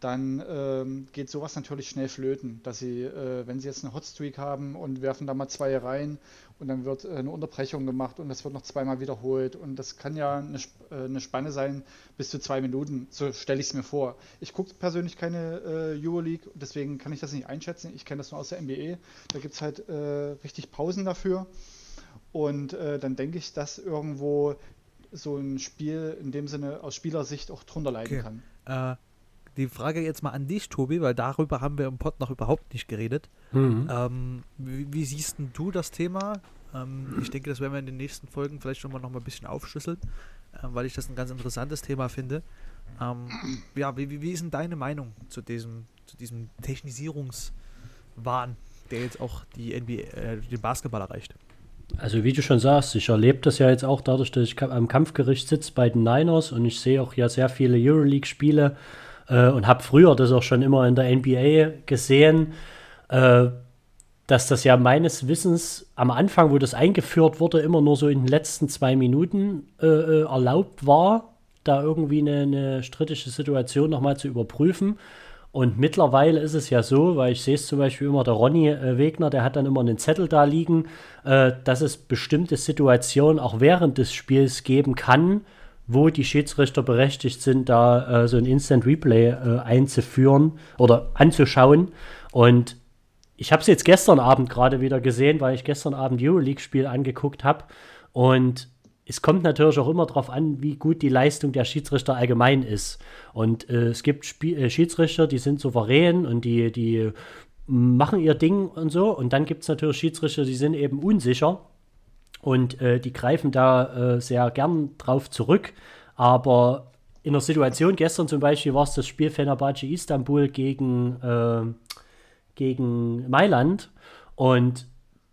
dann ähm, geht sowas natürlich schnell flöten, dass sie, äh, wenn sie jetzt eine Hotstreak haben und werfen da mal zwei rein und dann wird äh, eine Unterbrechung gemacht und das wird noch zweimal wiederholt und das kann ja eine, äh, eine Spanne sein bis zu zwei Minuten, so stelle ich es mir vor. Ich gucke persönlich keine äh, Euroleague, deswegen kann ich das nicht einschätzen, ich kenne das nur aus der NBA, da gibt es halt äh, richtig Pausen dafür und äh, dann denke ich, dass irgendwo so ein Spiel in dem Sinne aus Spielersicht auch drunter leiden okay. kann. Äh, die Frage jetzt mal an dich, Tobi, weil darüber haben wir im Pod noch überhaupt nicht geredet. Mhm. Ähm, wie, wie, siehst du das Thema? Ähm, ich denke, das werden wir in den nächsten Folgen vielleicht schon mal noch mal ein bisschen aufschlüsseln, äh, weil ich das ein ganz interessantes Thema finde. Ähm, ja, wie, wie, ist denn deine Meinung zu diesem, zu diesem Technisierungswahn, der jetzt auch die NBA, äh, den Basketball erreicht? Also wie du schon sagst, ich erlebe das ja jetzt auch dadurch, dass ich am Kampfgericht sitze bei den Niners und ich sehe auch ja sehr viele Euroleague-Spiele äh, und habe früher das auch schon immer in der NBA gesehen, äh, dass das ja meines Wissens am Anfang, wo das eingeführt wurde, immer nur so in den letzten zwei Minuten äh, äh erlaubt war, da irgendwie eine, eine strittige Situation nochmal zu überprüfen. Und mittlerweile ist es ja so, weil ich sehe es zum Beispiel immer, der Ronny äh, Wegner, der hat dann immer einen Zettel da liegen, äh, dass es bestimmte Situationen auch während des Spiels geben kann, wo die Schiedsrichter berechtigt sind, da äh, so ein Instant Replay äh, einzuführen oder anzuschauen. Und ich habe es jetzt gestern Abend gerade wieder gesehen, weil ich gestern Abend Euroleague-Spiel angeguckt habe. Und es kommt natürlich auch immer darauf an, wie gut die Leistung der Schiedsrichter allgemein ist. Und äh, es gibt Spie äh, Schiedsrichter, die sind souverän und die, die machen ihr Ding und so. Und dann gibt es natürlich Schiedsrichter, die sind eben unsicher und äh, die greifen da äh, sehr gern drauf zurück. Aber in der Situation gestern zum Beispiel war es das Spiel Fenerbahce Istanbul gegen, äh, gegen Mailand. Und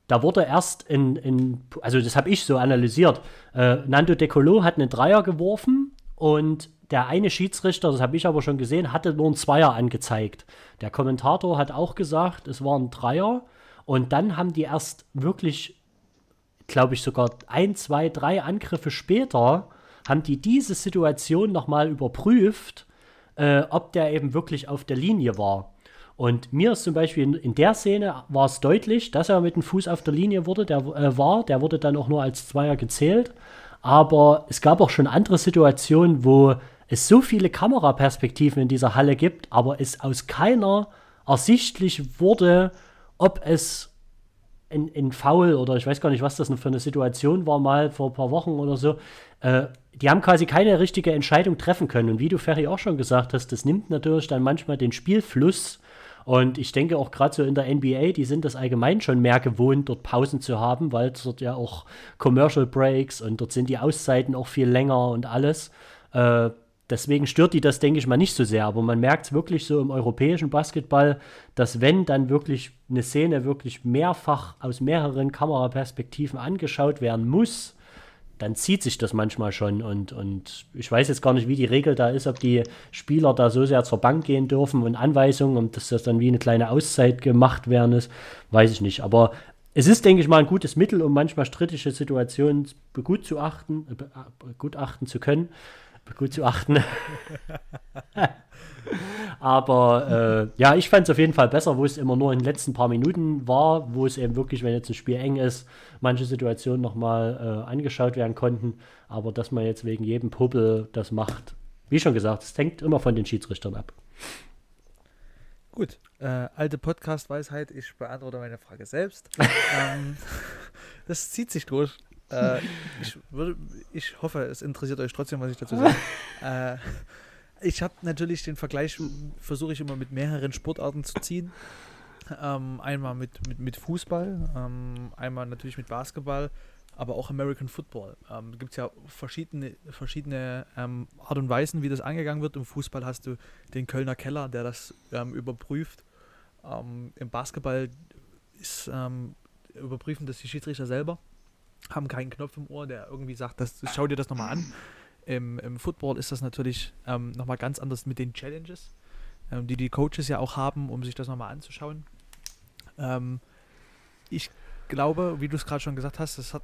da wurde erst in, in also das habe ich so analysiert, äh, Nando De Colo hat einen Dreier geworfen und der eine Schiedsrichter, das habe ich aber schon gesehen, hatte nur einen Zweier angezeigt. Der Kommentator hat auch gesagt, es war ein Dreier. Und dann haben die erst wirklich, glaube ich, sogar ein, zwei, drei Angriffe später, haben die diese Situation nochmal überprüft, äh, ob der eben wirklich auf der Linie war. Und mir ist zum Beispiel in, in der Szene war es deutlich, dass er mit dem Fuß auf der Linie wurde, der äh, war, der wurde dann auch nur als Zweier gezählt. Aber es gab auch schon andere Situationen, wo es so viele Kameraperspektiven in dieser Halle gibt, aber es aus keiner ersichtlich wurde, ob es ein, ein Foul oder ich weiß gar nicht, was das für eine Situation war, mal vor ein paar Wochen oder so. Äh, die haben quasi keine richtige Entscheidung treffen können. Und wie du, Ferry, auch schon gesagt hast, das nimmt natürlich dann manchmal den Spielfluss und ich denke auch gerade so in der NBA, die sind das allgemein schon mehr gewohnt, dort Pausen zu haben, weil dort ja auch Commercial Breaks und dort sind die Auszeiten auch viel länger und alles. Äh, deswegen stört die das, denke ich mal, nicht so sehr. Aber man merkt es wirklich so im europäischen Basketball, dass wenn dann wirklich eine Szene wirklich mehrfach aus mehreren Kameraperspektiven angeschaut werden muss, dann zieht sich das manchmal schon. Und, und ich weiß jetzt gar nicht, wie die Regel da ist, ob die Spieler da so sehr zur Bank gehen dürfen und Anweisungen und dass das dann wie eine kleine Auszeit gemacht werden ist, weiß ich nicht. Aber es ist, denke ich mal, ein gutes Mittel, um manchmal strittige Situationen begutachten, äh, begutachten zu können. Begutachten. Aber äh, ja, ich fand es auf jeden Fall besser, wo es immer nur in den letzten paar Minuten war, wo es eben wirklich, wenn jetzt ein Spiel eng ist, manche Situationen nochmal äh, angeschaut werden konnten. Aber dass man jetzt wegen jedem Puppel das macht, wie schon gesagt, es hängt immer von den Schiedsrichtern ab. Gut, äh, alte Podcast-Weisheit, ich beantworte meine Frage selbst. ähm, das zieht sich durch. Äh, ich, würde, ich hoffe, es interessiert euch trotzdem, was ich dazu sage. äh, ich habe natürlich den Vergleich, versuche ich immer mit mehreren Sportarten zu ziehen. Ähm, einmal mit, mit, mit Fußball, ähm, einmal natürlich mit Basketball, aber auch American Football. Ähm, es gibt ja verschiedene, verschiedene ähm, Art und Weisen, wie das angegangen wird. Im Fußball hast du den Kölner Keller, der das ähm, überprüft. Ähm, Im Basketball ist, ähm, überprüfen das die Schiedsrichter selber, haben keinen Knopf im Ohr, der irgendwie sagt, das, schau dir das nochmal an. Im, Im, Football ist das natürlich ähm, nochmal ganz anders mit den Challenges, ähm, die die Coaches ja auch haben, um sich das nochmal anzuschauen. Ähm, ich glaube, wie du es gerade schon gesagt hast, das hat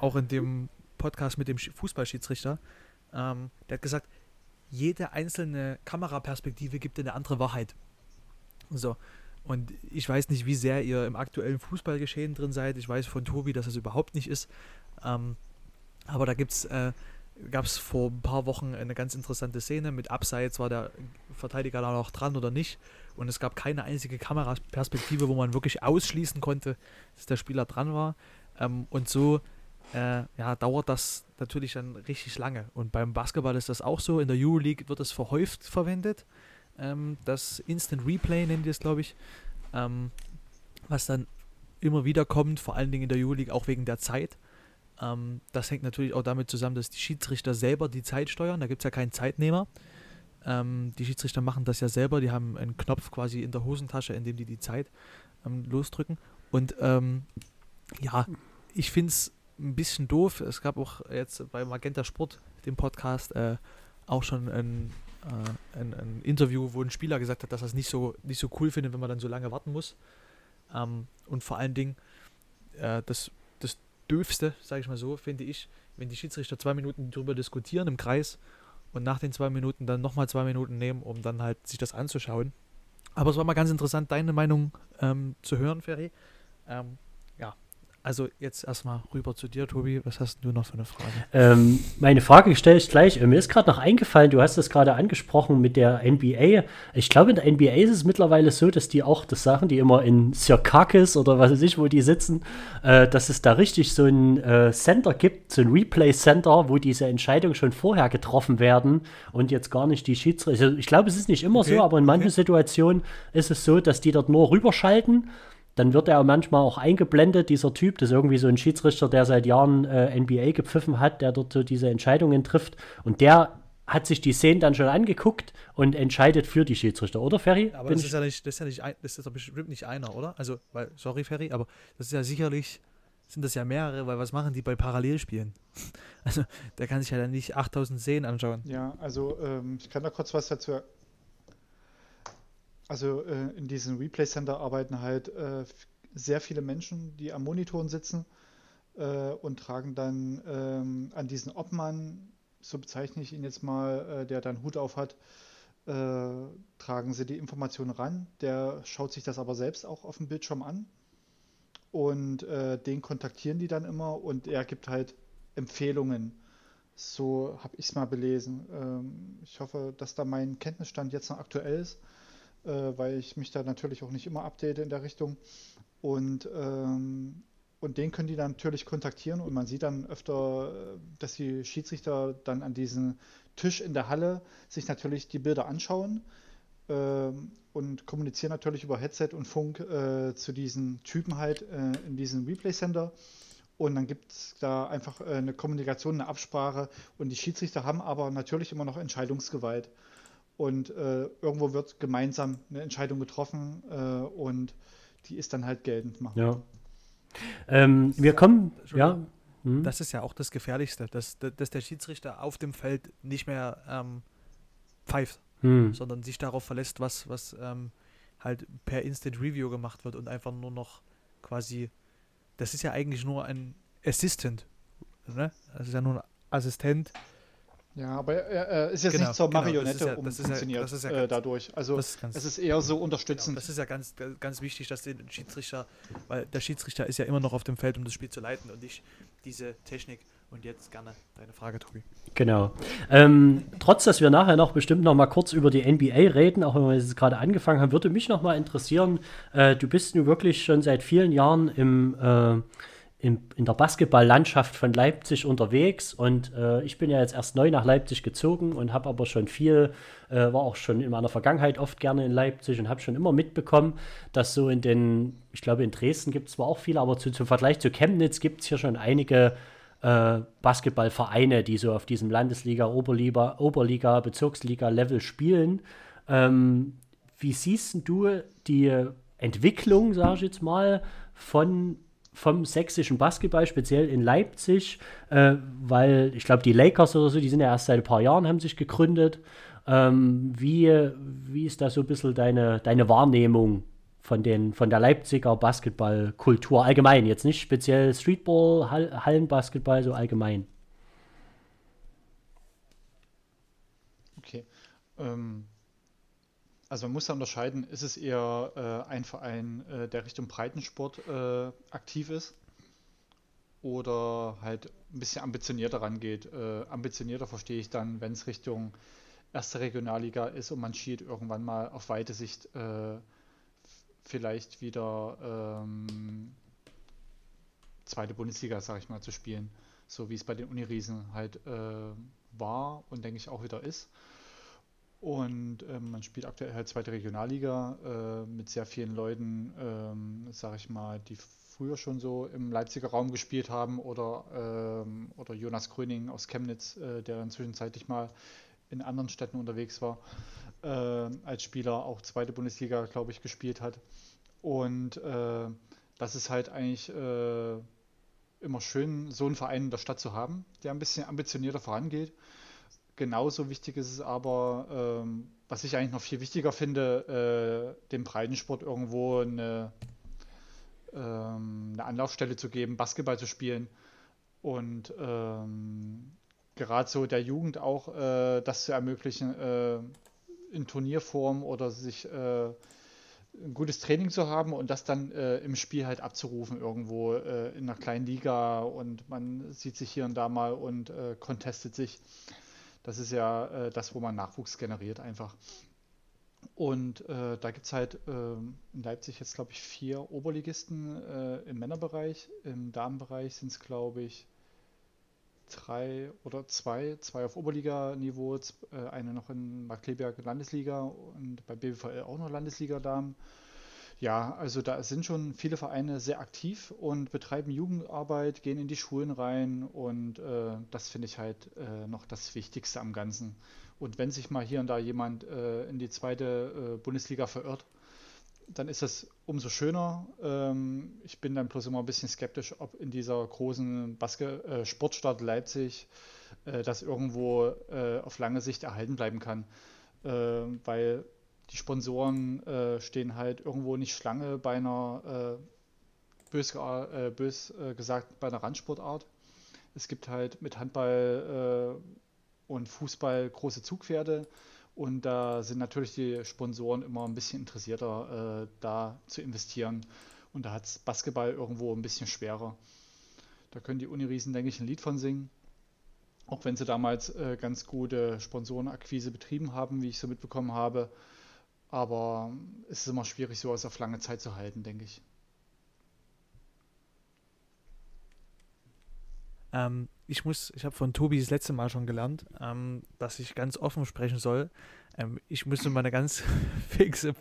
auch in dem Podcast mit dem Fußballschiedsrichter, ähm, der hat gesagt, jede einzelne Kameraperspektive gibt eine andere Wahrheit. So. Und ich weiß nicht, wie sehr ihr im aktuellen Fußballgeschehen drin seid. Ich weiß von Tobi, dass es überhaupt nicht ist. Ähm, aber da äh, gab es vor ein paar Wochen eine ganz interessante Szene. Mit Abseits war der Verteidiger da noch dran oder nicht. Und es gab keine einzige Kameraperspektive, wo man wirklich ausschließen konnte, dass der Spieler dran war. Ähm, und so äh, ja, dauert das natürlich dann richtig lange. Und beim Basketball ist das auch so. In der Euroleague wird es verhäuft verwendet. Ähm, das Instant Replay nennen die es, glaube ich. Ähm, was dann immer wieder kommt, vor allen Dingen in der Euroleague, auch wegen der Zeit. Ähm, das hängt natürlich auch damit zusammen, dass die Schiedsrichter selber die Zeit steuern. Da gibt es ja keinen Zeitnehmer. Ähm, die Schiedsrichter machen das ja selber. Die haben einen Knopf quasi in der Hosentasche, in dem die die Zeit ähm, losdrücken. Und ähm, ja, ich finde es ein bisschen doof. Es gab auch jetzt bei Magenta Sport, dem Podcast, äh, auch schon ein, äh, ein, ein, Interview, wo ein Spieler gesagt hat, dass er es nicht so, nicht so cool findet, wenn man dann so lange warten muss. Ähm, und vor allen Dingen, äh, das Döfste, sage ich mal so, finde ich, wenn die Schiedsrichter zwei Minuten darüber diskutieren im Kreis und nach den zwei Minuten dann nochmal zwei Minuten nehmen, um dann halt sich das anzuschauen. Aber es war mal ganz interessant, deine Meinung ähm, zu hören, Ferry. Ähm, also jetzt erstmal rüber zu dir, Tobi. Was hast du noch für eine Frage? Ähm, meine Frage stelle ich gleich. Mir ist gerade noch eingefallen, du hast das gerade angesprochen mit der NBA. Ich glaube, in der NBA ist es mittlerweile so, dass die auch, das sagen die immer in Sirkakis oder was weiß ich, wo die sitzen, äh, dass es da richtig so ein äh, Center gibt, so ein Replay-Center, wo diese Entscheidungen schon vorher getroffen werden und jetzt gar nicht die Schiedsrichter. Also ich glaube, es ist nicht immer Okay, so, aber in manchen okay. Situationen ist es so, dass die dort nur rüberschalten dann wird er manchmal auch eingeblendet, dieser Typ, das ist irgendwie so ein Schiedsrichter, der seit Jahren äh, NBA gepfiffen hat, der dort so diese Entscheidungen trifft. Und der hat sich die Szenen dann schon angeguckt und entscheidet für die Schiedsrichter, oder Ferry? Aber Bin das ist ja nicht, das ist ja nicht, ein, das ist doch bestimmt nicht einer, oder? Also, weil, sorry, Ferry, aber das ist ja sicherlich, sind das ja mehrere, weil was machen die bei Parallelspielen? Also, der kann sich ja dann nicht 8000 Szenen anschauen. Ja, also ähm, ich kann da kurz was dazu. Also äh, in diesem Replay Center arbeiten halt äh, sehr viele Menschen, die am Monitoren sitzen äh, und tragen dann ähm, an diesen Obmann, so bezeichne ich ihn jetzt mal, äh, der dann Hut auf hat, äh, tragen sie die Informationen ran. Der schaut sich das aber selbst auch auf dem Bildschirm an und äh, den kontaktieren die dann immer und er gibt halt Empfehlungen. So habe ich es mal belesen. Ähm, ich hoffe, dass da mein Kenntnisstand jetzt noch aktuell ist, äh, weil ich mich da natürlich auch nicht immer update in der Richtung. Und, ähm, und den können die dann natürlich kontaktieren und man sieht dann öfter, äh, dass die Schiedsrichter dann an diesem Tisch in der Halle sich natürlich die Bilder anschauen ähm, und kommunizieren natürlich über Headset und Funk äh, zu diesen Typen halt äh, in diesem Replay Center. Und dann gibt es da einfach äh, eine Kommunikation, eine Absprache. Und die Schiedsrichter haben aber natürlich immer noch Entscheidungsgewalt. Und äh, irgendwo wird gemeinsam eine Entscheidung getroffen äh, und die ist dann halt geltend machen. Ja. Ähm, wir kommen, ja. Hm? Das ist ja auch das Gefährlichste, dass, dass der Schiedsrichter auf dem Feld nicht mehr ähm, pfeift, Hm. sondern sich darauf verlässt, was, was ähm, halt per Instant Review gemacht wird und einfach nur noch quasi, das ist ja eigentlich nur ein Assistant, ne? Das ist ja nur ein Assistent, Ja, aber er, er ist jetzt Genau, nicht zur genau, das Marionette ist ja- das ist ja- das ist ja äh, ganz- dadurch. Also das ist ganz, es ist eher so genau, unterstützend. das ist ja ganz, ganz wichtig, dass den Schiedsrichter, weil der Schiedsrichter ist ja immer noch auf dem Feld, um das Spiel zu leiten und nicht diese Technik. Und jetzt gerne deine Frage, Tobi. Genau. Ähm, trotz, dass wir nachher noch bestimmt noch mal kurz über die NBA reden, auch wenn wir jetzt gerade angefangen haben, würde mich noch mal interessieren, äh, du bist nun wirklich schon seit vielen Jahren im, äh, im, in der Basketballlandschaft von Leipzig unterwegs und äh, ich bin ja jetzt erst neu nach Leipzig gezogen und habe aber schon viel, äh, war auch schon in meiner Vergangenheit oft gerne in Leipzig und habe schon immer mitbekommen, dass so in den, ich glaube in Dresden gibt es zwar auch viele, aber zu, zum Vergleich zu Chemnitz gibt es hier schon einige äh, Basketballvereine, die so auf diesem Landesliga, Oberliga, Oberliga, Bezirksliga-Level spielen. Ähm, wie siehst du die Entwicklung, sage ich jetzt mal, von, vom sächsischen Basketball, speziell in Leipzig? Äh, weil ich glaube, die Lakers oder so, die sind ja erst seit ein paar Jahren, haben sich gegründet. Ähm, wie, wie ist da so ein bisschen deine, deine Wahrnehmung von, den, von der Leipziger Basketballkultur allgemein? Jetzt nicht speziell Streetball, Hall, Hallenbasketball, so allgemein. Okay. Ähm, also man muss da unterscheiden, ist es eher äh, ein Verein, äh, der Richtung Breitensport äh, aktiv ist oder halt ein bisschen ambitionierter rangeht. Äh, ambitionierter verstehe ich dann, wenn es Richtung erste Regionalliga ist und man schielt irgendwann mal auf weite Sicht äh, vielleicht wieder ähm, zweite Bundesliga, sag ich mal, zu spielen. So wie es bei den Uniriesen halt äh, war und denke ich auch wieder ist. Und ähm, man spielt aktuell halt zweite Regionalliga äh, mit sehr vielen Leuten, ähm, sag ich mal, die früher schon so im Leipziger Raum gespielt haben oder, ähm, oder Jonas Gröning aus Chemnitz, äh, der dann zwischenzeitlich mal in anderen Städten unterwegs war, äh, als Spieler auch zweite Bundesliga, glaube ich, gespielt hat. Und äh, das ist halt eigentlich äh, immer schön, so einen Verein in der Stadt zu haben, der ein bisschen ambitionierter vorangeht. Genauso wichtig ist es aber, ähm, was ich eigentlich noch viel wichtiger finde, äh, dem Breitensport irgendwo eine, ähm, eine Anlaufstelle zu geben, Basketball zu spielen und ähm, gerade so der Jugend auch äh, das zu ermöglichen, äh, in Turnierform oder sich äh, ein gutes Training zu haben und das dann äh, im Spiel halt abzurufen irgendwo äh, in einer kleinen Liga und man sieht sich hier und da mal und äh, contestet sich. Das ist ja äh, das, wo man Nachwuchs generiert einfach. Und äh, da gibt es halt ähm, in Leipzig jetzt, glaube ich, vier Oberligisten äh, im Männerbereich. Im Damenbereich sind es, glaube ich, drei oder zwei, zwei auf Oberliga-Niveau, äh, eine noch in Markleberg Landesliga und bei BWVL auch noch Landesliga-Damen. Ja, also da sind schon viele Vereine sehr aktiv und betreiben Jugendarbeit, gehen in die Schulen rein und äh, das finde ich halt äh, noch das Wichtigste am Ganzen. Und wenn sich mal hier und da jemand äh, in die zweite äh, Bundesliga verirrt, dann ist das umso schöner. Ähm, ich bin dann bloß immer ein bisschen skeptisch, ob in dieser großen Baske äh, Sportstadt Leipzig äh, das irgendwo auf lange Sicht erhalten bleiben kann. Ähm, weil die Sponsoren äh, stehen halt irgendwo nicht Schlange bei einer, äh, bös, äh, bös gesagt, bei einer Randsportart. Es gibt halt mit Handball und Fußball große Zugpferde und da sind natürlich die Sponsoren immer ein bisschen interessierter, äh, da zu investieren. Und da hat es Basketball irgendwo ein bisschen schwerer. Da können die Uniriesen, denke ich, ein Lied von singen. Auch wenn sie damals äh, ganz gute Sponsorenakquise betrieben haben, wie ich so mitbekommen habe. Aber es ist immer schwierig, sowas auf lange Zeit zu halten, denke ich. Ähm, ich muss, ich habe von Tobi das letzte Mal schon gelernt, ähm, dass ich ganz offen sprechen soll. Ähm, ich müsste mal eine ganz fixe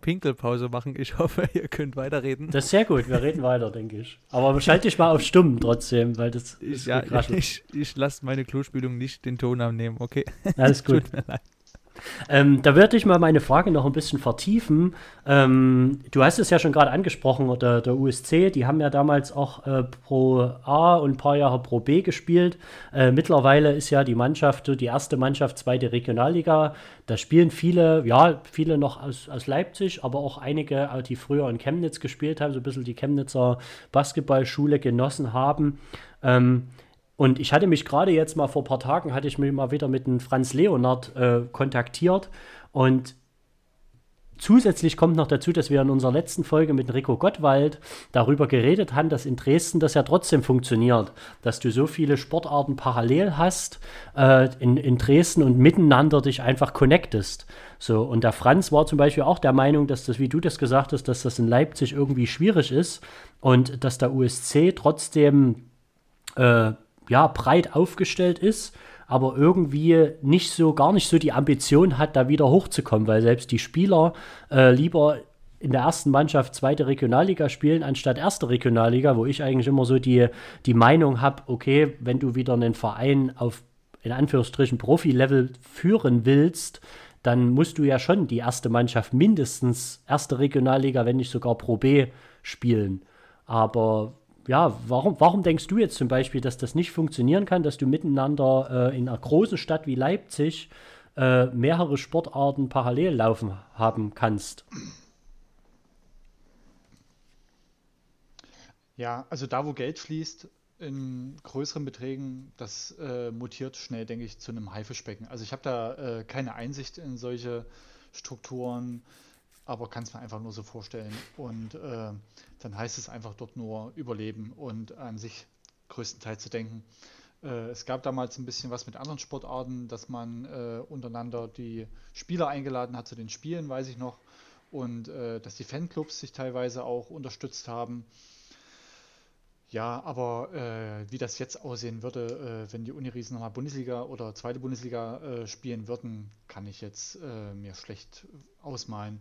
Pinkelpause machen. Ich hoffe, ihr könnt weiterreden. Das ist sehr gut, wir reden weiter, denke ich. Aber schalte dich mal auf Stumm trotzdem, weil das ist ja, ich, ich lasse meine Klospülung nicht den Ton annehmen, okay? Alles gut. Tut mir leid. Ähm, da würde ich mal meine Frage noch ein bisschen vertiefen. Ähm, du hast es ja schon gerade angesprochen, der, der USC, die haben ja damals auch äh, Pro A und ein paar Jahre Pro B gespielt. Äh, mittlerweile ist ja die Mannschaft, die erste Mannschaft, zweite Regionalliga. Da spielen viele, ja, viele noch aus, aus Leipzig, aber auch einige, die früher in Chemnitz gespielt haben, so ein bisschen die Chemnitzer Basketballschule genossen haben. Ähm, und ich hatte mich gerade jetzt mal vor ein paar Tagen, hatte ich mich mal wieder mit dem Franz Leonard äh, kontaktiert. Und zusätzlich kommt noch dazu, dass wir in unserer letzten Folge mit Rico Gottwald darüber geredet haben, dass in Dresden das ja trotzdem funktioniert. Dass du so viele Sportarten parallel hast äh, in, in Dresden und miteinander dich einfach connectest. So, und der Franz war zum Beispiel auch der Meinung, dass das, wie du das gesagt hast, dass das in Leipzig irgendwie schwierig ist und dass der USC trotzdem äh, ja, breit aufgestellt ist, aber irgendwie nicht so, gar nicht so die Ambition hat, da wieder hochzukommen, weil selbst die Spieler äh, lieber in der ersten Mannschaft zweite Regionalliga spielen, anstatt erste Regionalliga, wo ich eigentlich immer so die, die Meinung habe, okay, wenn du wieder einen Verein auf in Anführungsstrichen Profi-Level führen willst, dann musst du ja schon die erste Mannschaft mindestens erste Regionalliga, wenn nicht sogar Pro B spielen. Aber ja, warum, warum denkst du jetzt zum Beispiel, dass das nicht funktionieren kann, dass du miteinander äh, in einer großen Stadt wie Leipzig äh, mehrere Sportarten parallel laufen haben kannst? Ja, also da, wo Geld fließt, in größeren Beträgen, das äh, mutiert schnell, denke ich, zu einem Haifischbecken. Also ich habe da äh, keine Einsicht in solche Strukturen aber kann es mir einfach nur so vorstellen. Und äh, dann heißt es einfach dort nur überleben und an sich größtenteils zu denken. Äh, es gab damals ein bisschen was mit anderen Sportarten, dass man äh, untereinander die Spieler eingeladen hat zu den Spielen, weiß ich noch. Und äh, dass die Fanclubs sich teilweise auch unterstützt haben. Ja, aber äh, wie das jetzt aussehen würde, äh, wenn die Uniriesen nochmal Bundesliga oder zweite Bundesliga spielen würden, kann ich jetzt mir schlecht ausmalen.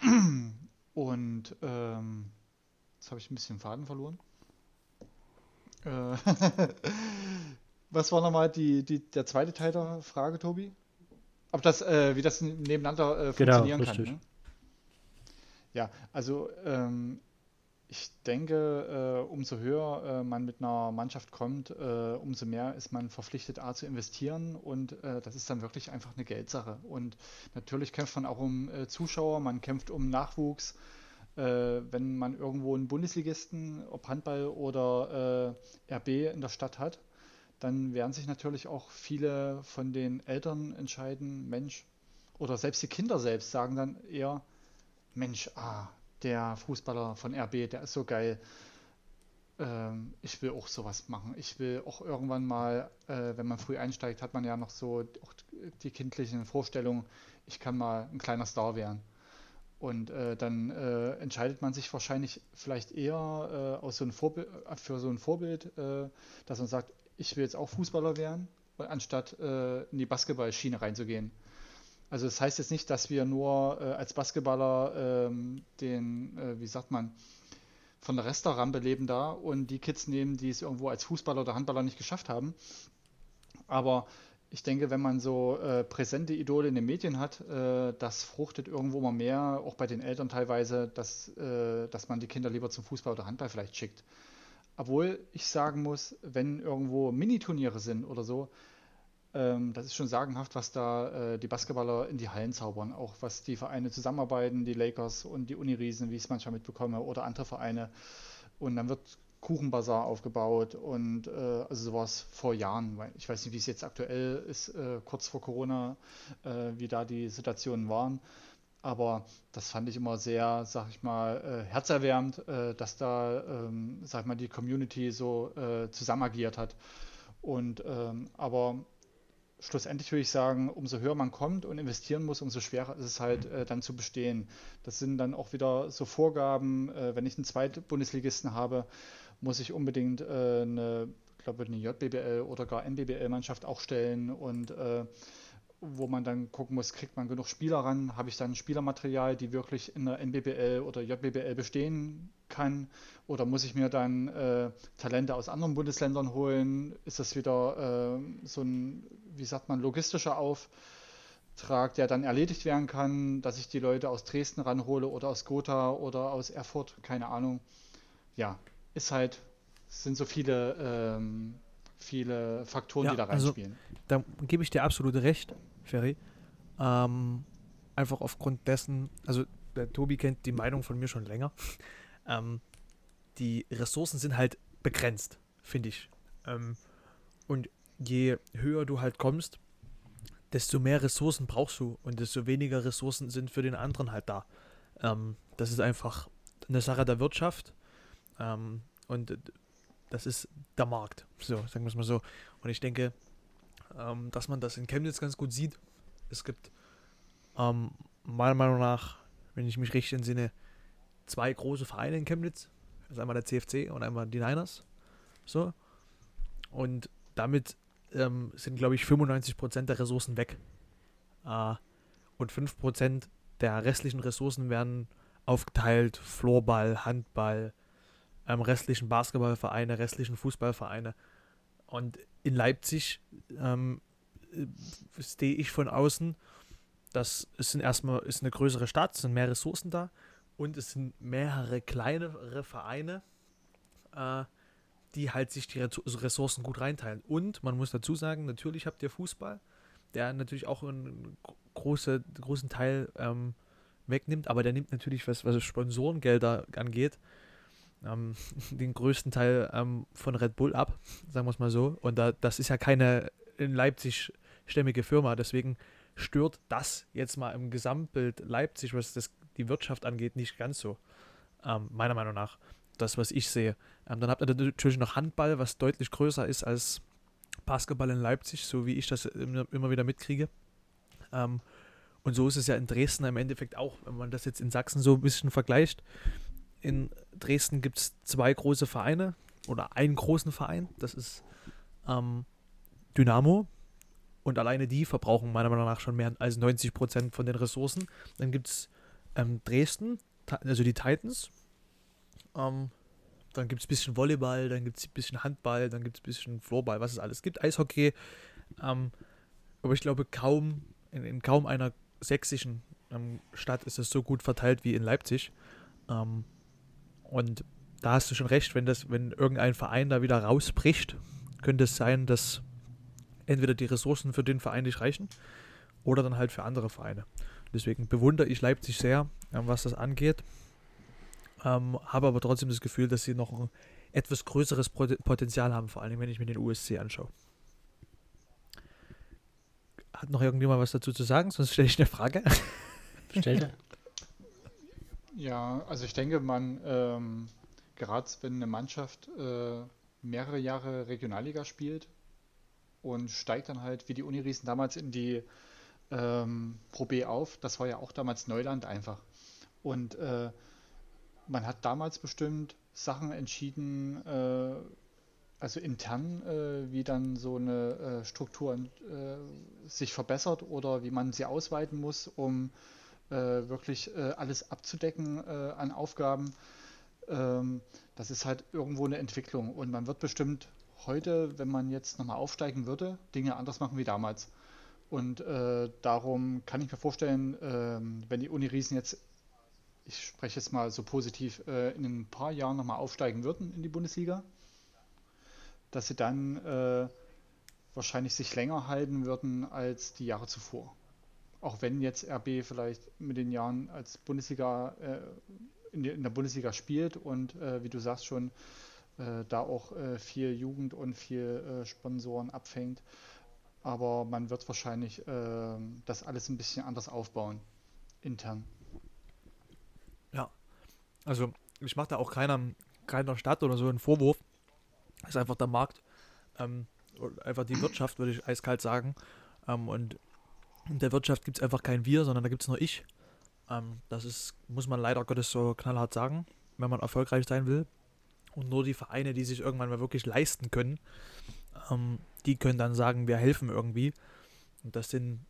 Und ähm, jetzt habe ich ein bisschen Faden verloren. Äh, was war nochmal die, die, der zweite Teil der Frage, Tobi? Ob das, äh, wie das nebeneinander äh, genau, funktionieren genau, kann. Ne? Ja, also ähm, ich denke, äh, umso höher äh, man mit einer Mannschaft kommt, äh, umso mehr ist man verpflichtet, A, zu investieren und äh, das ist dann wirklich einfach eine Geldsache. Und natürlich kämpft man auch um äh, Zuschauer, man kämpft um Nachwuchs. Äh, wenn man irgendwo einen Bundesligisten, ob Handball oder RB in der Stadt hat, dann werden sich natürlich auch viele von den Eltern entscheiden, Mensch, oder selbst die Kinder selbst sagen dann eher, Mensch, ah, der Fußballer von RB, der ist so geil. Ähm, ich will auch sowas machen. Ich will auch irgendwann mal, äh, wenn man früh einsteigt, hat man ja noch so die kindlichen Vorstellungen, ich kann mal ein kleiner Star werden. Und äh, dann äh, entscheidet man sich wahrscheinlich vielleicht eher äh, aus so ein Vorbild, für so ein Vorbild, äh, dass man sagt, ich will jetzt auch Fußballer werden, anstatt äh, in die Basketballschiene reinzugehen. Also das heißt jetzt nicht, dass wir nur äh, als Basketballer ähm, den, wie sagt man, von der Restaurante leben da und die Kids nehmen, die es irgendwo als Fußballer oder Handballer nicht geschafft haben. Aber ich denke, wenn man so äh, präsente Idole in den Medien hat, äh, das fruchtet irgendwo mal mehr, auch bei den Eltern teilweise, dass, äh, dass man die Kinder lieber zum Fußball oder Handball vielleicht schickt. Obwohl ich sagen muss, wenn irgendwo Miniturniere sind oder so, das ist schon sagenhaft, was da äh, die Basketballer in die Hallen zaubern. Auch was die Vereine zusammenarbeiten, die Lakers und die Uniriesen, wie ich es manchmal mitbekomme, oder andere Vereine. Und dann wird Kuchenbazar aufgebaut und äh, also sowas vor Jahren, ich weiß nicht, wie es jetzt aktuell ist, äh, kurz vor Corona, äh, wie da die Situationen waren. Aber das fand ich immer sehr, sag ich mal, äh, herzerwärmend, äh, dass da, ähm, sag ich mal, die Community so zusammen agiert hat. Und ähm, aber schlussendlich würde ich sagen, umso höher man kommt und investieren muss, umso schwerer ist es halt äh, dann zu bestehen. Das sind dann auch wieder so Vorgaben, äh, wenn ich einen Zweitbundesligisten habe, muss ich unbedingt äh, eine, glaube eine JBBL oder gar NBBL-Mannschaft auch stellen und äh, wo man dann gucken muss, kriegt man genug Spieler ran, habe ich dann Spielermaterial, die wirklich in der NBBL oder JBBL bestehen kann oder muss ich mir dann äh, Talente aus anderen Bundesländern holen? Ist das wieder äh, so ein, wie sagt man, logistischer Auftrag, der dann erledigt werden kann, dass ich die Leute aus Dresden ranhole oder aus Gotha oder aus Erfurt, keine Ahnung. Ja, ist halt, sind so viele, ähm, viele Faktoren, ja, die da also reinspielen. Also, da gebe ich dir absolut recht, Ferry. Ähm, einfach aufgrund dessen, also der Tobi kennt die Meinung von mir schon länger. ähm, die Ressourcen sind halt begrenzt, finde ich. Ähm, und je höher du halt kommst, desto mehr Ressourcen brauchst du und desto weniger Ressourcen sind für den anderen halt da. Ähm, das ist einfach eine Sache der Wirtschaft ähm, und das ist der Markt. So, sagen wir es mal so. Und ich denke, ähm, dass man das in Chemnitz ganz gut sieht. Es gibt ähm, meiner Meinung nach, wenn ich mich richtig entsinne, zwei große Vereine in Chemnitz. Das ist einmal der CFC und einmal die Niners. So. Und damit ähm, sind, glaube ich, 95% der Ressourcen weg. Äh, und 5% der restlichen Ressourcen werden aufgeteilt: Floorball, Handball, ähm, restlichen Basketballvereine, restlichen Fußballvereine. Und in Leipzig ähm, stehe ich von außen, dass es sind erstmal ist eine größere Stadt, es sind mehr Ressourcen da und es sind mehrere kleinere Vereine, äh, die halt sich die Ressourcen gut reinteilen. Und man muss dazu sagen, natürlich habt ihr Fußball, der natürlich auch einen große, großen Teil ähm, wegnimmt, aber der nimmt natürlich, was, was Sponsorengelder angeht, ähm, den größten Teil ähm, von Red Bull ab, sagen wir es mal so. Und da, das ist ja keine in Leipzig stämmige Firma, deswegen stört das jetzt mal im Gesamtbild Leipzig, was das, die Wirtschaft angeht, nicht ganz so. Ähm, meiner Meinung nach. Das, was ich sehe. Ähm, dann habt ihr natürlich noch Handball, was deutlich größer ist als Basketball in Leipzig, so wie ich das immer wieder mitkriege. Ähm, und so ist es ja in Dresden im Endeffekt auch, wenn man das jetzt in Sachsen so ein bisschen vergleicht in Dresden gibt es zwei große Vereine oder einen großen Verein. Das ist ähm, Dynamo. Und alleine die verbrauchen meiner Meinung nach schon mehr als 90 Prozent von den Ressourcen. Dann gibt es ähm, Dresden, also die Titans. Ähm, dann gibt es ein bisschen Volleyball, dann gibt es ein bisschen Handball, dann gibt es ein bisschen Floorball, was es alles gibt. Eishockey. Ähm, aber ich glaube, kaum in, in kaum einer sächsischen ähm, Stadt ist es so gut verteilt wie in Leipzig. Ähm, und da hast du schon recht, wenn das, wenn irgendein Verein da wieder rausbricht, könnte es sein, dass entweder die Ressourcen für den Verein nicht reichen oder dann halt für andere Vereine. Deswegen bewundere ich Leipzig sehr, ähm, was das angeht. Ähm, habe aber trotzdem das Gefühl, dass sie noch ein etwas größeres Potenzial haben, vor allem wenn ich mir den USC anschaue. Hat noch irgendjemand was dazu zu sagen? Sonst stelle ich eine Frage. Stellte. Ja, also ich denke, man, ähm, gerade wenn eine Mannschaft äh, mehrere Jahre Regionalliga spielt und steigt dann halt wie die Uniriesen damals in die ähm, Pro B auf, das war ja auch damals Neuland einfach. Und äh, man hat damals bestimmt Sachen entschieden, äh, also intern, äh, wie dann so eine äh, Struktur äh, sich verbessert oder wie man sie ausweiten muss, um wirklich äh, alles abzudecken äh, an Aufgaben. Ähm, das ist halt irgendwo eine Entwicklung und man wird bestimmt heute, wenn man jetzt nochmal aufsteigen würde, Dinge anders machen wie damals. Und äh, darum kann ich mir vorstellen, ähm, wenn die Uni-Riesen jetzt, ich spreche jetzt mal so positiv, äh, in ein paar Jahren nochmal aufsteigen würden in die Bundesliga, dass sie dann äh, wahrscheinlich sich länger halten würden als die Jahre zuvor. Auch wenn jetzt RB vielleicht mit den Jahren als Bundesliga äh, in, in, der Bundesliga spielt und äh, wie du sagst schon, äh, da auch äh, viel Jugend und viel äh, Sponsoren abfängt. Aber man wird wahrscheinlich ähm, das alles ein bisschen anders aufbauen, intern. Ja, also ich mache da auch keiner, keiner Stadt oder so einen Vorwurf. Das ist einfach der Markt. Ähm, einfach die Wirtschaft, würde ich eiskalt sagen. Ähm, und in der Wirtschaft gibt es einfach kein Wir, sondern da gibt es nur ich. Ähm, das ist, muss man leider Gottes so knallhart sagen, wenn man erfolgreich sein will. Und nur die Vereine, die sich irgendwann mal wirklich leisten können, ähm, die können dann sagen, wir helfen irgendwie. Und das sind,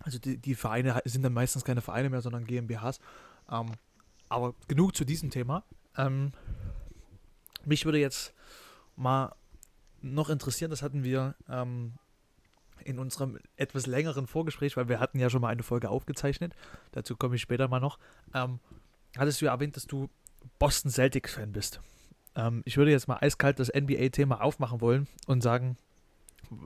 also die, die Vereine sind dann meistens keine Vereine mehr, sondern GmbHs. Ähm, aber genug zu diesem Thema. Ähm, mich würde jetzt mal noch interessieren, das hatten wir ähm, in unserem etwas längeren Vorgespräch, weil wir hatten ja schon mal eine Folge aufgezeichnet, dazu komme ich später mal noch, ähm, hattest du ja erwähnt, dass du Boston Celtics-Fan bist. Ähm, ich würde jetzt mal eiskalt das NBA-Thema aufmachen wollen und sagen,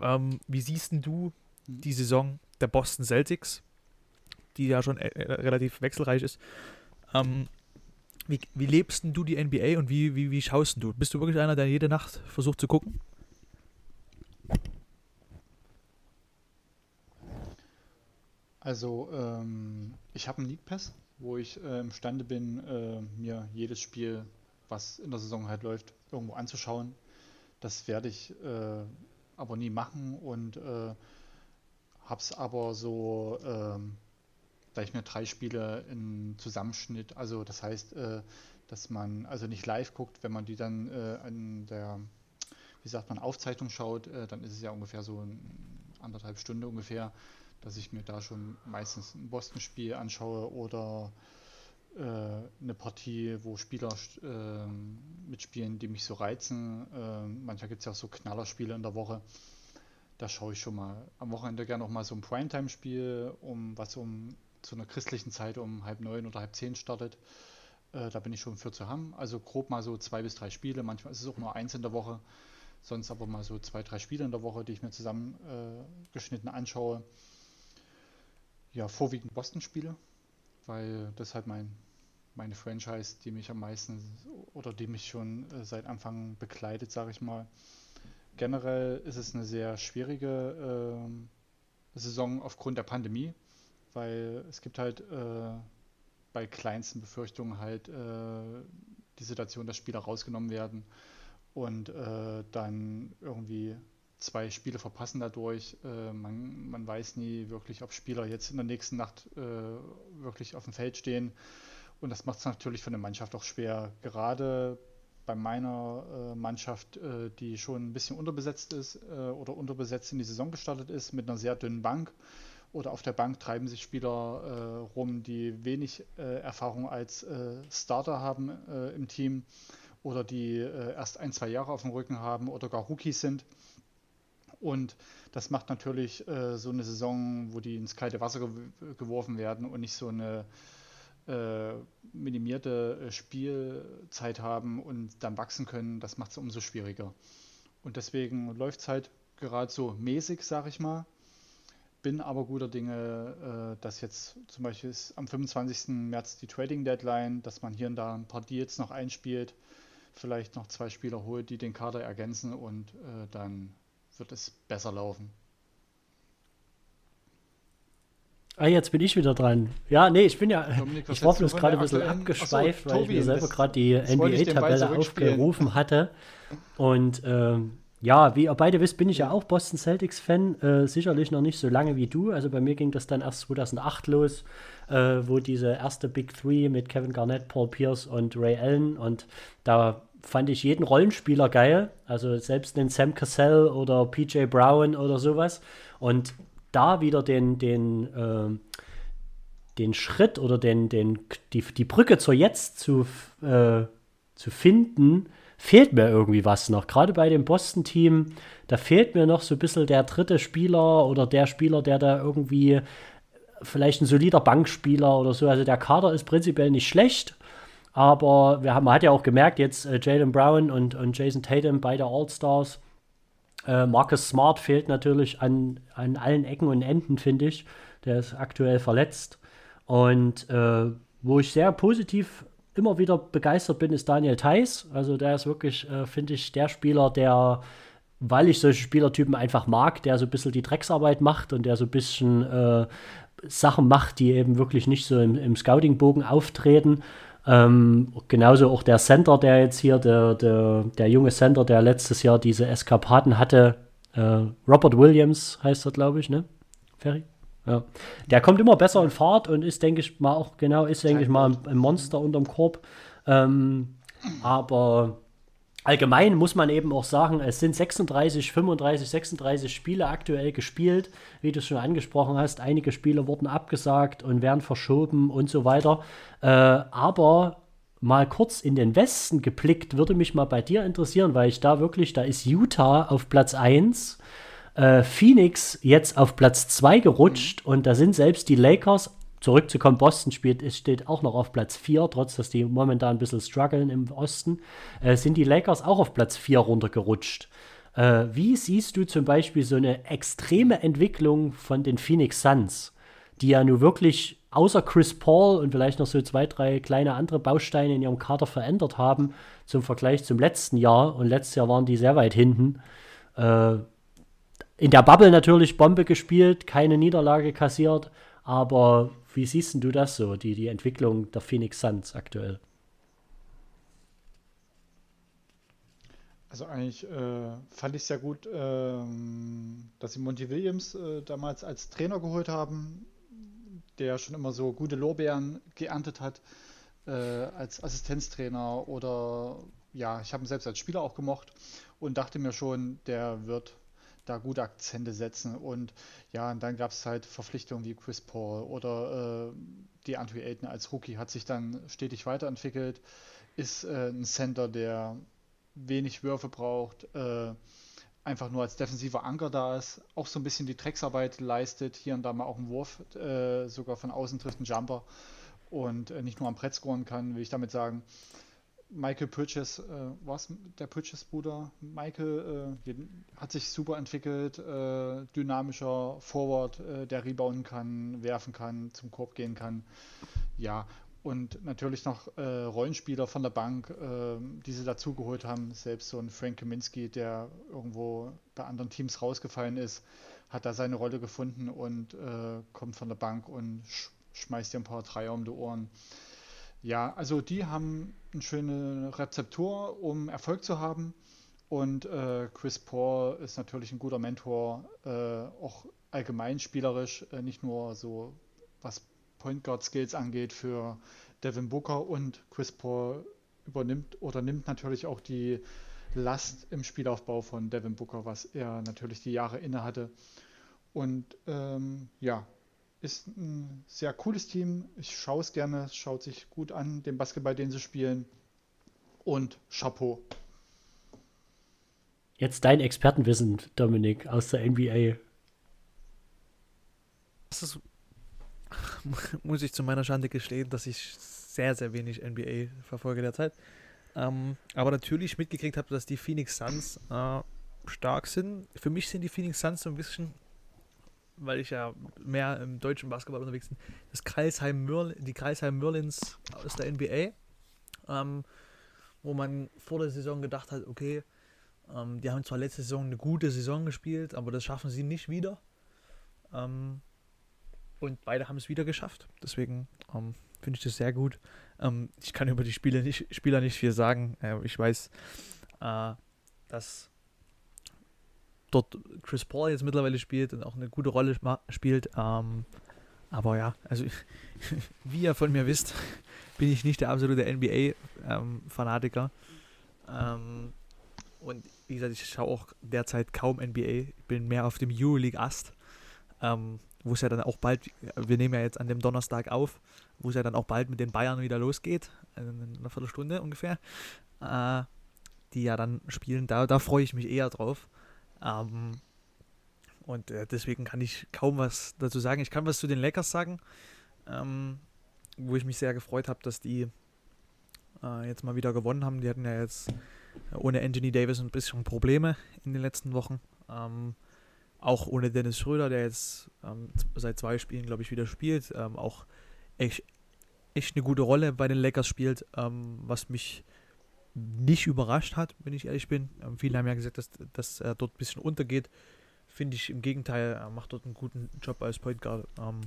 ähm, wie siehst du die Saison der Boston Celtics, die ja schon äh, äh, relativ wechselreich ist? Ähm, wie, wie lebst du die NBA und wie, wie, wie schaust du? Bist du wirklich einer, der jede Nacht versucht zu gucken? Also, ähm, ich habe einen League Pass, wo ich äh, imstande bin, äh, mir jedes Spiel, was in der Saison halt läuft, irgendwo anzuschauen. Das werde ich äh, aber nie machen und äh, es aber so, ähm, da ich mir drei Spiele in Zusammenschnitt, also das heißt, äh, dass man also nicht live guckt, wenn man die dann äh, an der, wie sagt man, Aufzeichnung schaut, äh, dann ist es ja ungefähr so ein, anderthalb Stunde ungefähr dass ich mir da schon meistens ein Boston-Spiel anschaue oder äh, eine Partie, wo Spieler äh, mitspielen, die mich so reizen. Äh, manchmal gibt es ja auch so Knallerspiele in der Woche. Da schaue ich schon mal am Wochenende gerne auch mal so ein Primetime-Spiel, um was um zu einer christlichen Zeit um halb neun oder halb zehn startet. Äh, da bin ich schon für zu haben. Also grob mal so zwei bis drei Spiele. Manchmal ist es auch nur eins in der Woche. Sonst aber mal so zwei, drei Spiele in der Woche, die ich mir zusammengeschnitten äh, anschaue ja, vorwiegend Boston-Spiele, weil das halt mein, meine Franchise, die mich am meisten oder die mich schon äh, seit Anfang begleitet, sage ich mal. Generell ist es eine sehr schwierige äh, Saison aufgrund der Pandemie, weil es gibt halt äh, bei kleinsten Befürchtungen halt äh, die Situation, dass Spieler rausgenommen werden und äh, dann irgendwie zwei Spiele verpassen dadurch. Äh, man, man weiß nie wirklich, ob Spieler jetzt in der nächsten Nacht äh, wirklich auf dem Feld stehen. Und das macht es natürlich für eine Mannschaft auch schwer. Gerade bei meiner äh, Mannschaft, äh, die schon ein bisschen unterbesetzt ist äh, oder unterbesetzt in die Saison gestartet ist, mit einer sehr dünnen Bank. Oder auf der Bank treiben sich Spieler äh, rum, die wenig Erfahrung als Starter haben im Team oder die erst ein, zwei Jahre auf dem Rücken haben oder gar Rookies sind und das macht natürlich äh, so eine Saison, wo die ins kalte Wasser ge geworfen werden und nicht so eine äh, minimierte äh, Spielzeit haben und dann wachsen können, das macht es umso schwieriger. Und deswegen läuft es halt gerade so mäßig, sag ich mal. Bin aber guter Dinge, äh, dass jetzt zum Beispiel ist am 25. März die Trading Deadline, dass man hier und da ein paar Deals noch einspielt, vielleicht noch zwei Spieler holt, die den Kader ergänzen und äh, dann wird es besser laufen. Ah, jetzt bin ich wieder dran. Ja, nee, ich bin ja. Dominik, ich war bloß gerade ein bisschen abgeschweift, Achso, weil ich mir Tobi, selber gerade die NBA-Tabelle aufgerufen hatte. Und ähm, ja, wie ihr beide wisst, bin ich ja auch Boston Celtics-Fan. Äh, sicherlich noch nicht so lange wie du. Also bei mir ging das dann erst 2008 los, äh, wo diese erste Big Three mit Kevin Garnett, Paul Pierce und Ray Allen. Und da fand ich jeden Rollenspieler geil. Also selbst den Sam Cassell oder PJ Brown oder sowas. Und da wieder den, den, ähm, den Schritt oder den, den, die, die Brücke zur Jetzt zu, äh, zu finden, fehlt mir irgendwie was noch. Gerade bei dem Boston-Team, da fehlt mir noch so ein bisschen der dritte Spieler oder der Spieler, der da irgendwie vielleicht ein solider Bankspieler oder so. Also der Kader ist prinzipiell nicht schlecht, aber wir haben, man hat ja auch gemerkt, jetzt äh, Jalen Brown und, und Jason Tatum, beide All-Stars. Äh, Marcus Smart fehlt natürlich an, an allen Ecken und Enden, finde ich. Der ist aktuell verletzt. Und äh, wo ich sehr positiv immer wieder begeistert bin, ist Daniel Theiss. Also der ist wirklich, äh, finde ich, der Spieler, der, weil ich solche Spielertypen einfach mag, der so ein bisschen die Drecksarbeit macht und der so ein bisschen äh, Sachen macht, die eben wirklich nicht so im, im Scouting-Bogen auftreten. Ähm, genauso auch der Center, der jetzt hier, der, der, der junge Center, der letztes Jahr diese Eskapaden hatte, äh, Robert Williams heißt er, glaube ich, ne? Ferry? Ja. Der kommt immer besser in Fahrt und ist, denke ich, mal auch, genau, ist, denke ich mal, ein, ein Monster unterm Korb. Ähm, aber allgemein muss man eben auch sagen, es sind 36, 35, 36 Spiele aktuell gespielt, wie du es schon angesprochen hast. Einige Spiele wurden abgesagt und werden verschoben und so weiter. Äh, aber mal kurz in den Westen geblickt, würde mich mal bei dir interessieren, weil ich da wirklich, da ist Utah auf Platz 1, äh, Phoenix jetzt auf Platz 2 gerutscht und da sind selbst die Lakers zurückzukommen, Boston spielt, es steht auch noch auf Platz 4, trotz dass die momentan ein bisschen strugglen im Osten, äh, sind die Lakers auch auf Platz 4 runtergerutscht. Äh, wie siehst du zum Beispiel so eine extreme Entwicklung von den Phoenix Suns, die ja nun wirklich außer Chris Paul und vielleicht noch so zwei, drei kleine andere Bausteine in ihrem Kader verändert haben zum Vergleich zum letzten Jahr und letztes Jahr waren die sehr weit hinten. Äh, in der Bubble natürlich Bombe gespielt, keine Niederlage kassiert, aber wie siehst du das so, die, die Entwicklung der Phoenix Suns aktuell? Also eigentlich äh, fand ich es sehr gut, ähm, dass sie Monty Williams äh, damals als Trainer geholt haben, der schon immer so gute Lorbeeren geerntet hat äh, als Assistenztrainer oder ja, ich habe ihn selbst als Spieler auch gemocht und dachte mir schon, der wird da gute Akzente setzen und ja, und dann gab es halt Verpflichtungen wie Chris Paul oder äh, die Andre Ayton als Rookie hat sich dann stetig weiterentwickelt, ist äh, ein Center, der wenig Würfe braucht, äh, einfach nur als defensiver Anker da ist, auch so ein bisschen die Drecksarbeit leistet, hier und da mal auch einen Wurf, äh, sogar von außen trifft einen Jumper und äh, nicht nur am Brett scoren kann, will ich damit sagen. Michael Bridges, äh, was der Bridges-Bruder? Michael äh, hat sich super entwickelt, äh, dynamischer Forward, äh, der rebounden kann, werfen kann, zum Korb gehen kann. Ja, und natürlich noch äh, Rollenspieler von der Bank, äh, die sie dazugeholt haben. Selbst so ein Frank Kaminski, der irgendwo bei anderen Teams rausgefallen ist, hat da seine Rolle gefunden und äh, kommt von der Bank und sch schmeißt dir ein paar Dreier um die Ohren. Ja, also die haben eine schöne Rezeptur, um Erfolg zu haben. Und äh, Chris Paul ist natürlich ein guter Mentor, äh, auch allgemein spielerisch, äh, nicht nur so was Point Guard Skills angeht für Devin Booker und Chris Paul übernimmt oder nimmt natürlich auch die Last im Spielaufbau von Devin Booker, was er natürlich die Jahre inne hatte. Und ähm, ja, ist ein sehr cooles Team. Ich schaue es gerne, es schaut sich gut an, den Basketball, den sie spielen. Und Chapeau. Jetzt dein Expertenwissen, Dominik, aus der NBA. Das ist, muss ich zu meiner Schande gestehen, dass ich sehr, sehr wenig NBA verfolge derzeit. Ähm, aber natürlich mitgekriegt habe, dass die Phoenix Suns äh, stark sind. Für mich sind die Phoenix Suns so ein bisschen, weil ich ja mehr im deutschen Basketball unterwegs bin, das Kreisheim die Kreisheim Merlins aus der NBA, ähm, wo man vor der Saison gedacht hat, okay, ähm, die haben zwar letzte Saison eine gute Saison gespielt, aber das schaffen sie nicht wieder. Ähm, und beide haben es wieder geschafft. Deswegen ähm, finde ich das sehr gut. Ähm, ich kann über die Spiele nicht, Spieler nicht viel sagen. Äh, ich weiß, äh, dass dort Chris Paul jetzt mittlerweile spielt und auch eine gute Rolle spielt. Ähm, aber ja, also wie ihr von mir wisst, bin ich nicht der absolute NBA-Fanatiker. Ähm, ähm, und wie gesagt, ich schaue auch derzeit kaum NBA. Ich bin mehr auf dem Euroleague-Ast, ähm, wo es ja dann auch bald, wir nehmen ja jetzt an dem Donnerstag auf, wo es ja dann auch bald mit den Bayern wieder losgeht, in einer Viertelstunde ungefähr, äh, die ja dann spielen. Da, da freue ich mich eher drauf. Ähm, und äh, deswegen kann ich kaum was dazu sagen. Ich kann was zu den Lakers sagen, ähm, wo ich mich sehr gefreut habe, dass die äh, jetzt mal wieder gewonnen haben. Die hatten ja jetzt ohne Anthony Davis ein bisschen Probleme in den letzten Wochen. Ähm, auch ohne Dennis Schröder, der jetzt ähm, seit zwei Spielen, glaube ich, wieder spielt. Ähm, auch echt, echt eine gute Rolle bei den Lakers spielt, ähm, was mich nicht überrascht hat, wenn ich ehrlich bin. Ähm, viele haben ja gesagt, dass, dass er dort ein bisschen untergeht. Finde ich im Gegenteil, er macht dort einen guten Job als Point Guard. Ähm,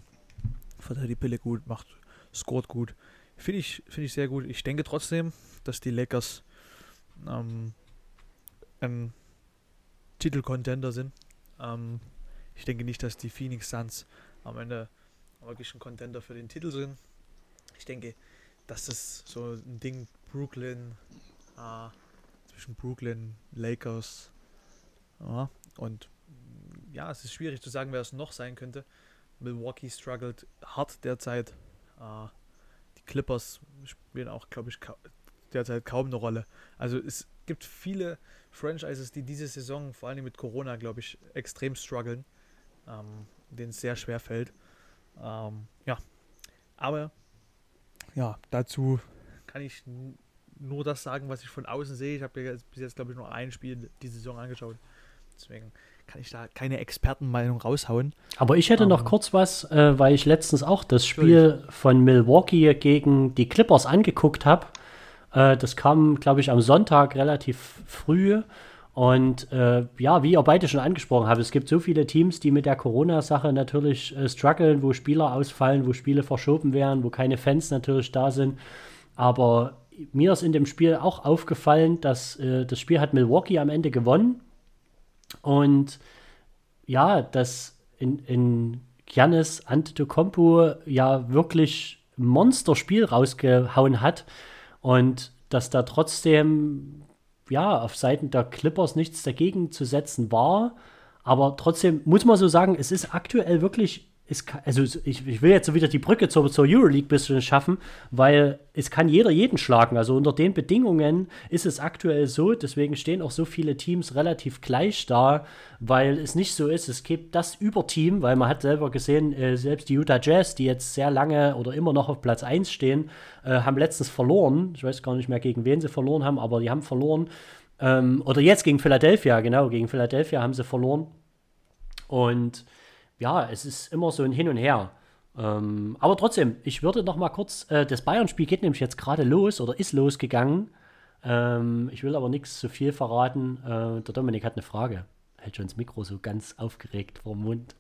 verteilt die Pille gut, macht, scoret gut. Finde ich, find ich sehr gut. Ich denke trotzdem, dass die Lakers ähm, ein Titelcontender sind. Ähm, ich denke nicht, dass die Phoenix Suns am Ende wirklich ein Contender für den Titel sind. Ich denke, dass das so ein Ding Brooklyn, äh, zwischen Brooklyn, Lakers ja, und ja, es ist schwierig zu sagen, wer es noch sein könnte. Milwaukee struggelt hart derzeit. Äh, die Clippers spielen auch, glaube ich, ka derzeit kaum eine Rolle. Also es gibt viele Franchises, die diese Saison, vor allem mit Corona, glaube ich, extrem strugglen, ähm, denen es sehr schwer fällt. Ähm, ja, aber ja, dazu kann ich nur das sagen, was ich von außen sehe. Ich habe ja bis jetzt, glaube ich, nur ein Spiel die Saison angeschaut. Deswegen kann ich da keine Expertenmeinung raushauen. Aber ich hätte um, noch kurz was, äh, weil ich letztens auch das Spiel von Milwaukee gegen die Clippers angeguckt habe. Äh, das kam, glaube ich, am Sonntag relativ früh. Und äh, ja, wie ihr beide schon angesprochen habt, es gibt so viele Teams, die mit der Corona-Sache natürlich äh, strugglen, wo Spieler ausfallen, wo Spiele verschoben werden, wo keine Fans natürlich da sind. Aber mir ist in dem Spiel auch aufgefallen, dass äh, das Spiel hat Milwaukee am Ende gewonnen. Und ja, dass in, in Giannis Antetokounmpo ja wirklich Monsterspiel rausgehauen hat und dass da trotzdem ja auf Seiten der Clippers nichts dagegen zu setzen war. Aber trotzdem muss man so sagen, es ist aktuell wirklich es kann, also ich, ich will jetzt so wieder die Brücke zur, zur Euroleague ein bisschen schaffen, weil es kann jeder jeden schlagen. Also unter den Bedingungen ist es aktuell so, deswegen stehen auch so viele Teams relativ gleich da, weil es nicht so ist, es gibt das Überteam, weil man hat selber gesehen, äh, selbst die Utah Jazz, die jetzt sehr lange oder immer noch auf Platz 1 stehen, äh, haben letztens verloren. Ich weiß gar nicht mehr, gegen wen sie verloren haben, aber die haben verloren. Ähm, oder jetzt gegen Philadelphia, genau, gegen Philadelphia haben sie verloren. Und ja, es ist immer so ein Hin und Her. Ähm, aber trotzdem, ich würde noch mal kurz, äh, das Bayern-Spiel geht nämlich jetzt gerade los oder ist losgegangen. Ähm, ich will aber nichts zu viel verraten. Äh, der Dominik hat eine Frage. Hält schon das Mikro so ganz aufgeregt vor dem Mund.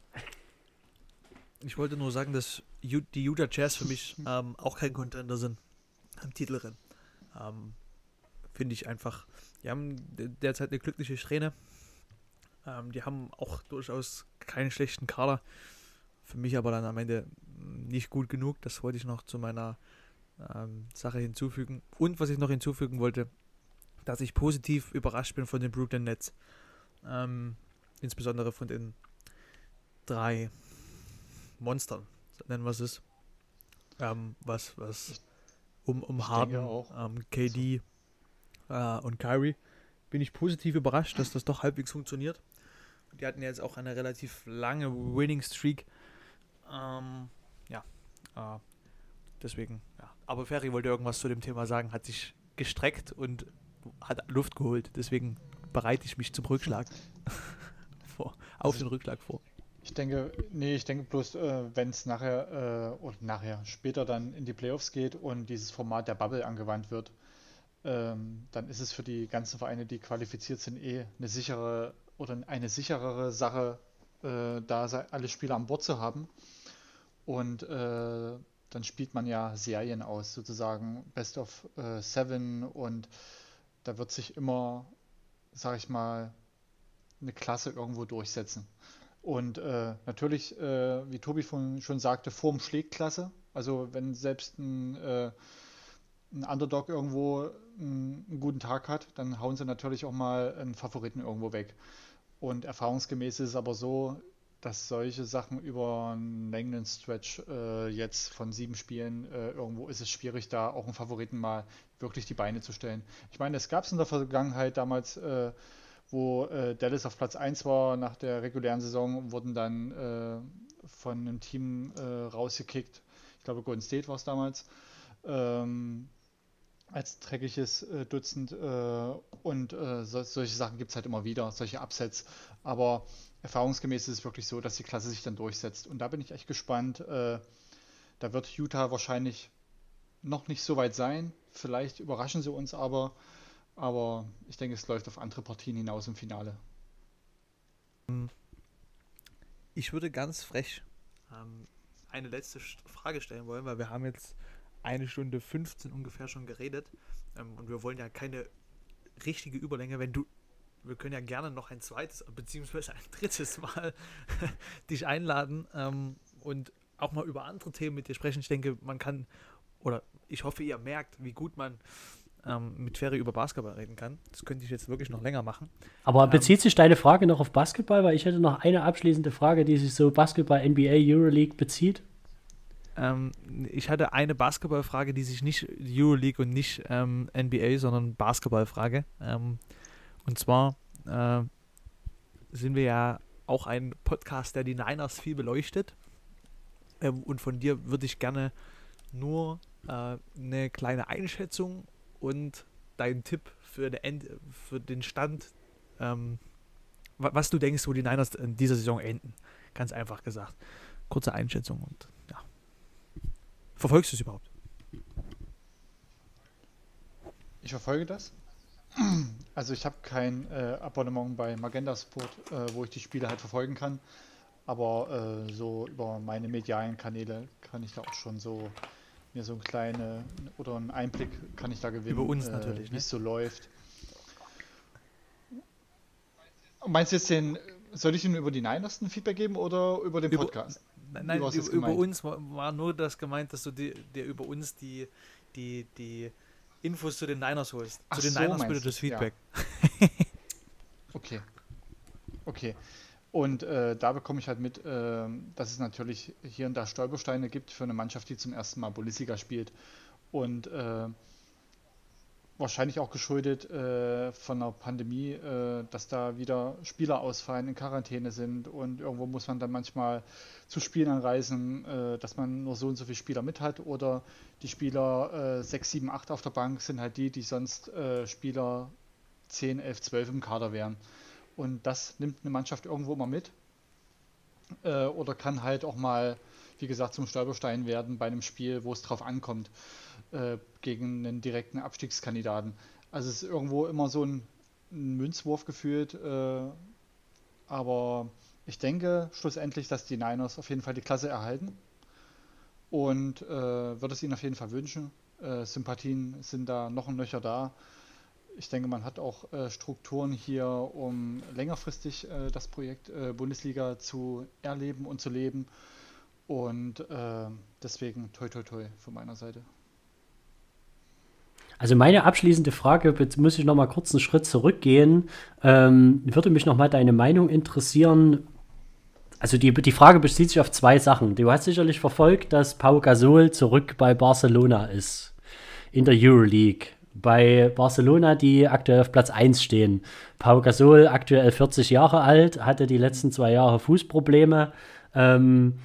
Ich wollte nur sagen, dass die Utah Jazz für mich ähm, auch kein Contender sind am Titelrennen. Ähm, Finde ich einfach. Die haben derzeit eine glückliche Strähne. Ähm, die haben auch durchaus keinen schlechten Kader. Für mich aber dann am Ende nicht gut genug. Das wollte ich noch zu meiner ähm, Sache hinzufügen. Und was ich noch hinzufügen wollte, dass ich positiv überrascht bin von den Brooklyn Nets. Ähm, insbesondere von den drei Monstern, nennen wir es. Ähm, was, was um, um Harden, ähm, KD äh, und Kyrie bin ich positiv überrascht, dass das doch halbwegs funktioniert. Die hatten jetzt auch eine relativ lange Winning Streak. Ähm, ja, äh, deswegen, ja. Aber Ferry wollte irgendwas zu dem Thema sagen, hat sich gestreckt und hat Luft geholt. Deswegen bereite ich mich zum Rückschlag vor, auf den Rückschlag vor. Ich denke, nee, ich denke bloß, äh, wenn es nachher äh, oder nachher später dann in die Playoffs geht und dieses Format der Bubble angewandt wird, ähm, dann ist es für die ganzen Vereine, die qualifiziert sind, eh eine sichere oder eine sicherere Sache, äh, da alle Spieler an Bord zu haben. Und äh, dann spielt man ja Serien aus, sozusagen Best of äh, Seven und da wird sich immer, sag ich mal, eine Klasse irgendwo durchsetzen. Und äh, natürlich, äh, wie Tobi von, schon sagte, Form schlägt Klasse. Also wenn selbst ein, äh, ein Underdog irgendwo einen, einen, guten Tag hat, dann hauen sie natürlich auch mal einen Favoriten irgendwo weg. Und erfahrungsgemäß ist es aber so, dass solche Sachen über einen längeren Stretch äh, jetzt von sieben Spielen äh, irgendwo ist es schwierig, da auch einen Favoriten mal wirklich die Beine zu stellen. Ich meine, es gab es in der Vergangenheit damals äh, wo äh, Dallas auf Platz 1 war nach der regulären Saison, wurden dann äh, von einem Team äh, rausgekickt. Ich glaube, Golden State war es damals. Ähm, als dreckiges äh, Dutzend. Äh, und äh, so, solche Sachen gibt es halt immer wieder, solche Upsets. Aber erfahrungsgemäß ist es wirklich so, dass die Klasse sich dann durchsetzt. Und da bin ich echt gespannt. da wird Utah wahrscheinlich noch nicht so weit sein. Vielleicht überraschen sie uns aber. Aber ich denke, es läuft auf andere Partien hinaus im Finale. Ich würde ganz frech ähm, eine letzte Frage stellen wollen, weil wir haben jetzt eine Stunde 15 ungefähr schon geredet ähm, und wir wollen ja keine richtige Überlänge. Wenn du, wir können ja gerne noch ein zweites beziehungsweise ein drittes Mal dich einladen ähm, und auch mal über andere Themen mit dir sprechen. Ich denke, man kann oder ich hoffe, ihr merkt, wie gut man ähm, mit Ferry über Basketball reden kann. Das könnte ich jetzt wirklich noch länger machen. Aber ähm, bezieht sich deine Frage noch auf Basketball? Weil ich hätte noch eine abschließende Frage, die sich so Basketball, NBA, Euroleague bezieht. Ähm, ich hatte eine Basketballfrage, die sich nicht Euroleague und nicht ähm, NBA, sondern Basketballfrage. Ähm, und zwar äh, sind wir ja auch ein Podcast, der die Niners viel beleuchtet. Ähm, und von dir würde ich gerne nur äh, eine kleine Einschätzung und dein Tipp für, End, für den Stand, ähm, was du denkst, wo die Niners in dieser Saison enden. Ganz einfach gesagt. Kurze Einschätzung und. Verfolgst du es überhaupt? Ich verfolge das. Also ich habe kein äh, Abonnement bei Magenta Sport, äh, wo ich die Spiele halt verfolgen kann. Aber äh, so über meine medialen Kanäle kann ich da auch schon so mir so einen kleinen oder einen Einblick kann ich da gewinnen. Über uns äh, natürlich, wie ne? es so läuft. Meinst du jetzt den, soll ich Ihnen über die Niners ein Feedback geben oder über den Podcast? Über, nein, über, über uns war, war, nur das gemeint, dass du dir, dir über uns die, die, die Infos zu den Niners holst. Ach zu den so, Niners bitte das Feedback. Ja. okay. Okay. Und äh, da bekomme ich halt mit, äh, dass es natürlich hier und da Stolpersteine gibt für eine Mannschaft, die zum ersten Mal Bundesliga spielt. Und äh, wahrscheinlich auch geschuldet äh, von der Pandemie, äh, dass da wieder Spieler ausfallen, in Quarantäne sind und irgendwo muss man dann manchmal zu Spielen anreisen, äh, dass man nur so und so viele Spieler mit hat oder die Spieler 6, 7, 8 auf der Bank sind halt die, die sonst Spieler 10, 11, 12 im Kader wären. Und das nimmt eine Mannschaft irgendwo mal mit. Äh, oder kann halt auch mal, wie gesagt, zum Stolperstein werden bei einem Spiel, wo es drauf ankommt, äh, gegen einen direkten Abstiegskandidaten. Also es ist irgendwo immer so ein, ein Münzwurf gefühlt. Äh, aber ich denke schlussendlich, dass die Niners auf jeden Fall die Klasse erhalten. Und äh, würde es ihnen auf jeden Fall wünschen. Äh, Sympathien sind da noch ein Löcher da ich denke, man hat auch äh, Strukturen hier, um längerfristig das Projekt Bundesliga zu erleben und zu leben. Und äh, deswegen toi toi toi von meiner Seite. Also meine abschließende Frage, muss ich noch mal kurz einen Schritt zurückgehen. Ähm, würde mich noch mal deine Meinung interessieren. Also die, die Frage bezieht sich auf zwei Sachen. Du hast sicherlich verfolgt, dass Pau Gasol zurück bei Barcelona ist in der Euroleague bei Barcelona, die aktuell auf Platz 1 stehen. Pau Gasol, aktuell 40 Jahre alt, hatte die letzten zwei Jahre Fußprobleme. Ähm,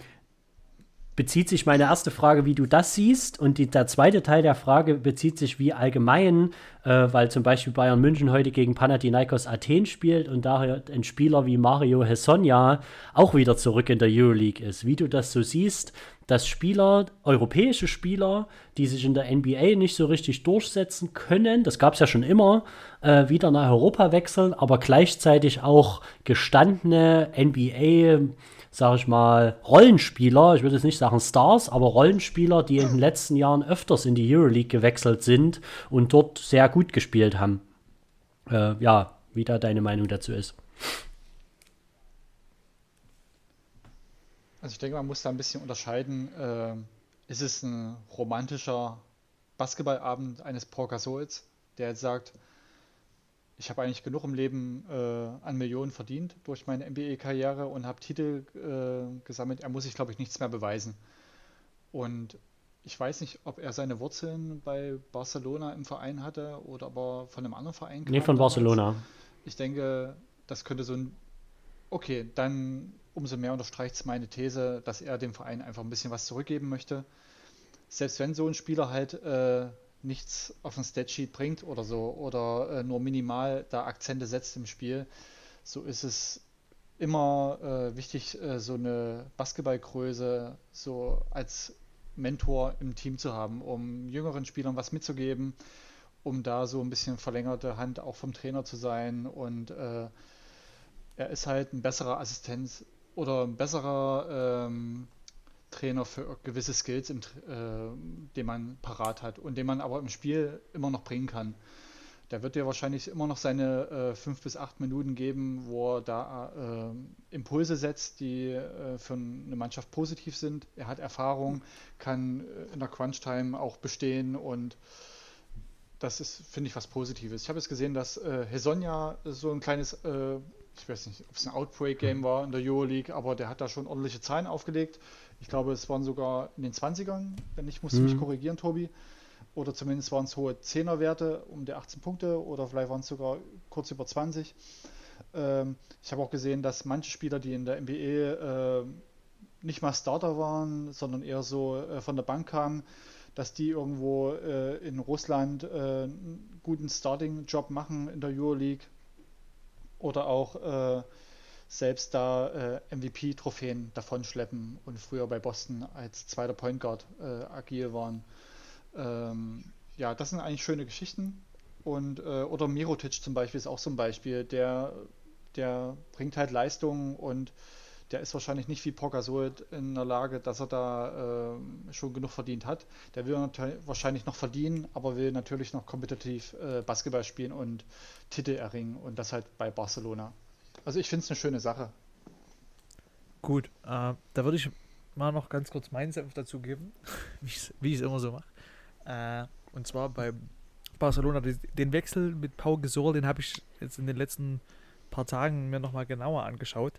bezieht sich meine erste Frage, wie du das siehst. Und die, der zweite Teil der Frage bezieht sich wie allgemein, äh, weil zum Beispiel Bayern München heute gegen Panathinaikos Athen spielt und daher ein Spieler wie Mario Hesonja auch wieder zurück in der Euroleague ist. Wie du das so siehst, dass Spieler, europäische Spieler, die sich in der NBA nicht so richtig durchsetzen können, das gab es ja schon immer, äh, wieder nach Europa wechseln, aber gleichzeitig auch gestandene NBA- sage ich mal, Rollenspieler, ich würde jetzt nicht sagen Stars, aber Rollenspieler, die in den letzten Jahren öfters in die Euroleague gewechselt sind und dort sehr gut gespielt haben. Äh, ja, wie da deine Meinung dazu ist. Also ich denke, man muss da ein bisschen unterscheiden. Äh, ist es ein romantischer Basketballabend eines Pau Gasols, der jetzt sagt, ich habe eigentlich genug im Leben äh, an Millionen verdient durch meine NBA-Karriere und habe Titel äh, gesammelt. Er muss sich, glaube ich, nichts mehr beweisen. Und ich weiß nicht, ob er seine Wurzeln bei Barcelona im Verein hatte oder ob er von einem anderen Verein. Nee, von damals. Barcelona. Ich denke, das könnte so ein. Okay, dann umso mehr unterstreicht es meine These, dass er dem Verein einfach ein bisschen was zurückgeben möchte. Selbst wenn so ein Spieler halt äh, nichts auf ein Statsheet bringt oder so oder äh, nur minimal da Akzente setzt im Spiel, so ist es immer äh, wichtig, äh, so eine Basketballgröße so als Mentor im Team zu haben, um jüngeren Spielern was mitzugeben, um da so ein bisschen verlängerte Hand auch vom Trainer zu sein und äh, er ist halt ein besserer Assistent oder ein besserer ähm, Trainer für gewisse Skills, im, äh, den man parat hat und den man aber im Spiel immer noch bringen kann. Der wird dir wahrscheinlich immer noch seine äh, fünf bis acht Minuten geben, wo er da äh, Impulse setzt, die äh, für eine Mannschaft positiv sind. Er hat Erfahrung, kann äh, in der Crunch-Time auch bestehen und das ist, finde ich, was Positives. Ich habe jetzt gesehen, dass äh, Hesonja so ein kleines äh, ich weiß nicht, ob es ein Outbreak-Game war in der Euroleague, aber der hat da schon ordentliche Zahlen aufgelegt. Ich glaube, es waren sogar in den 20ern, wenn nicht, musst du mich mhm. korrigieren, Tobi. Oder zumindest waren es hohe 10er-Werte um die 18 Punkte oder vielleicht waren es sogar kurz über 20. Ähm, ich habe auch gesehen, dass manche Spieler, die in der NBA äh, nicht mal Starter waren, sondern eher so äh, von der Bank kamen, dass die irgendwo äh, in Russland äh, einen guten Starting-Job machen in der Euroleague oder auch äh, selbst da äh, MVP-Trophäen davonschleppen und früher bei Boston als zweiter Point Guard äh, agil waren. Ähm, ja, das sind eigentlich schöne Geschichten. Und, äh, oder Mirotic zum Beispiel ist auch so ein Beispiel, der, der bringt halt Leistungen und der ist wahrscheinlich nicht wie Pokasol in der Lage, dass er da äh, schon genug verdient hat. Der will wahrscheinlich noch verdienen, aber will natürlich noch kompetitiv äh, Basketball spielen und Titel erringen und das halt bei Barcelona. Also ich finde es eine schöne Sache. Gut, äh, da würde ich mal noch ganz kurz meinen Senf dazu geben, wie ich es immer so mache. Äh, und zwar bei Barcelona, den Wechsel mit Pau Gasol, den habe ich jetzt in den letzten paar Tagen mir nochmal genauer angeschaut.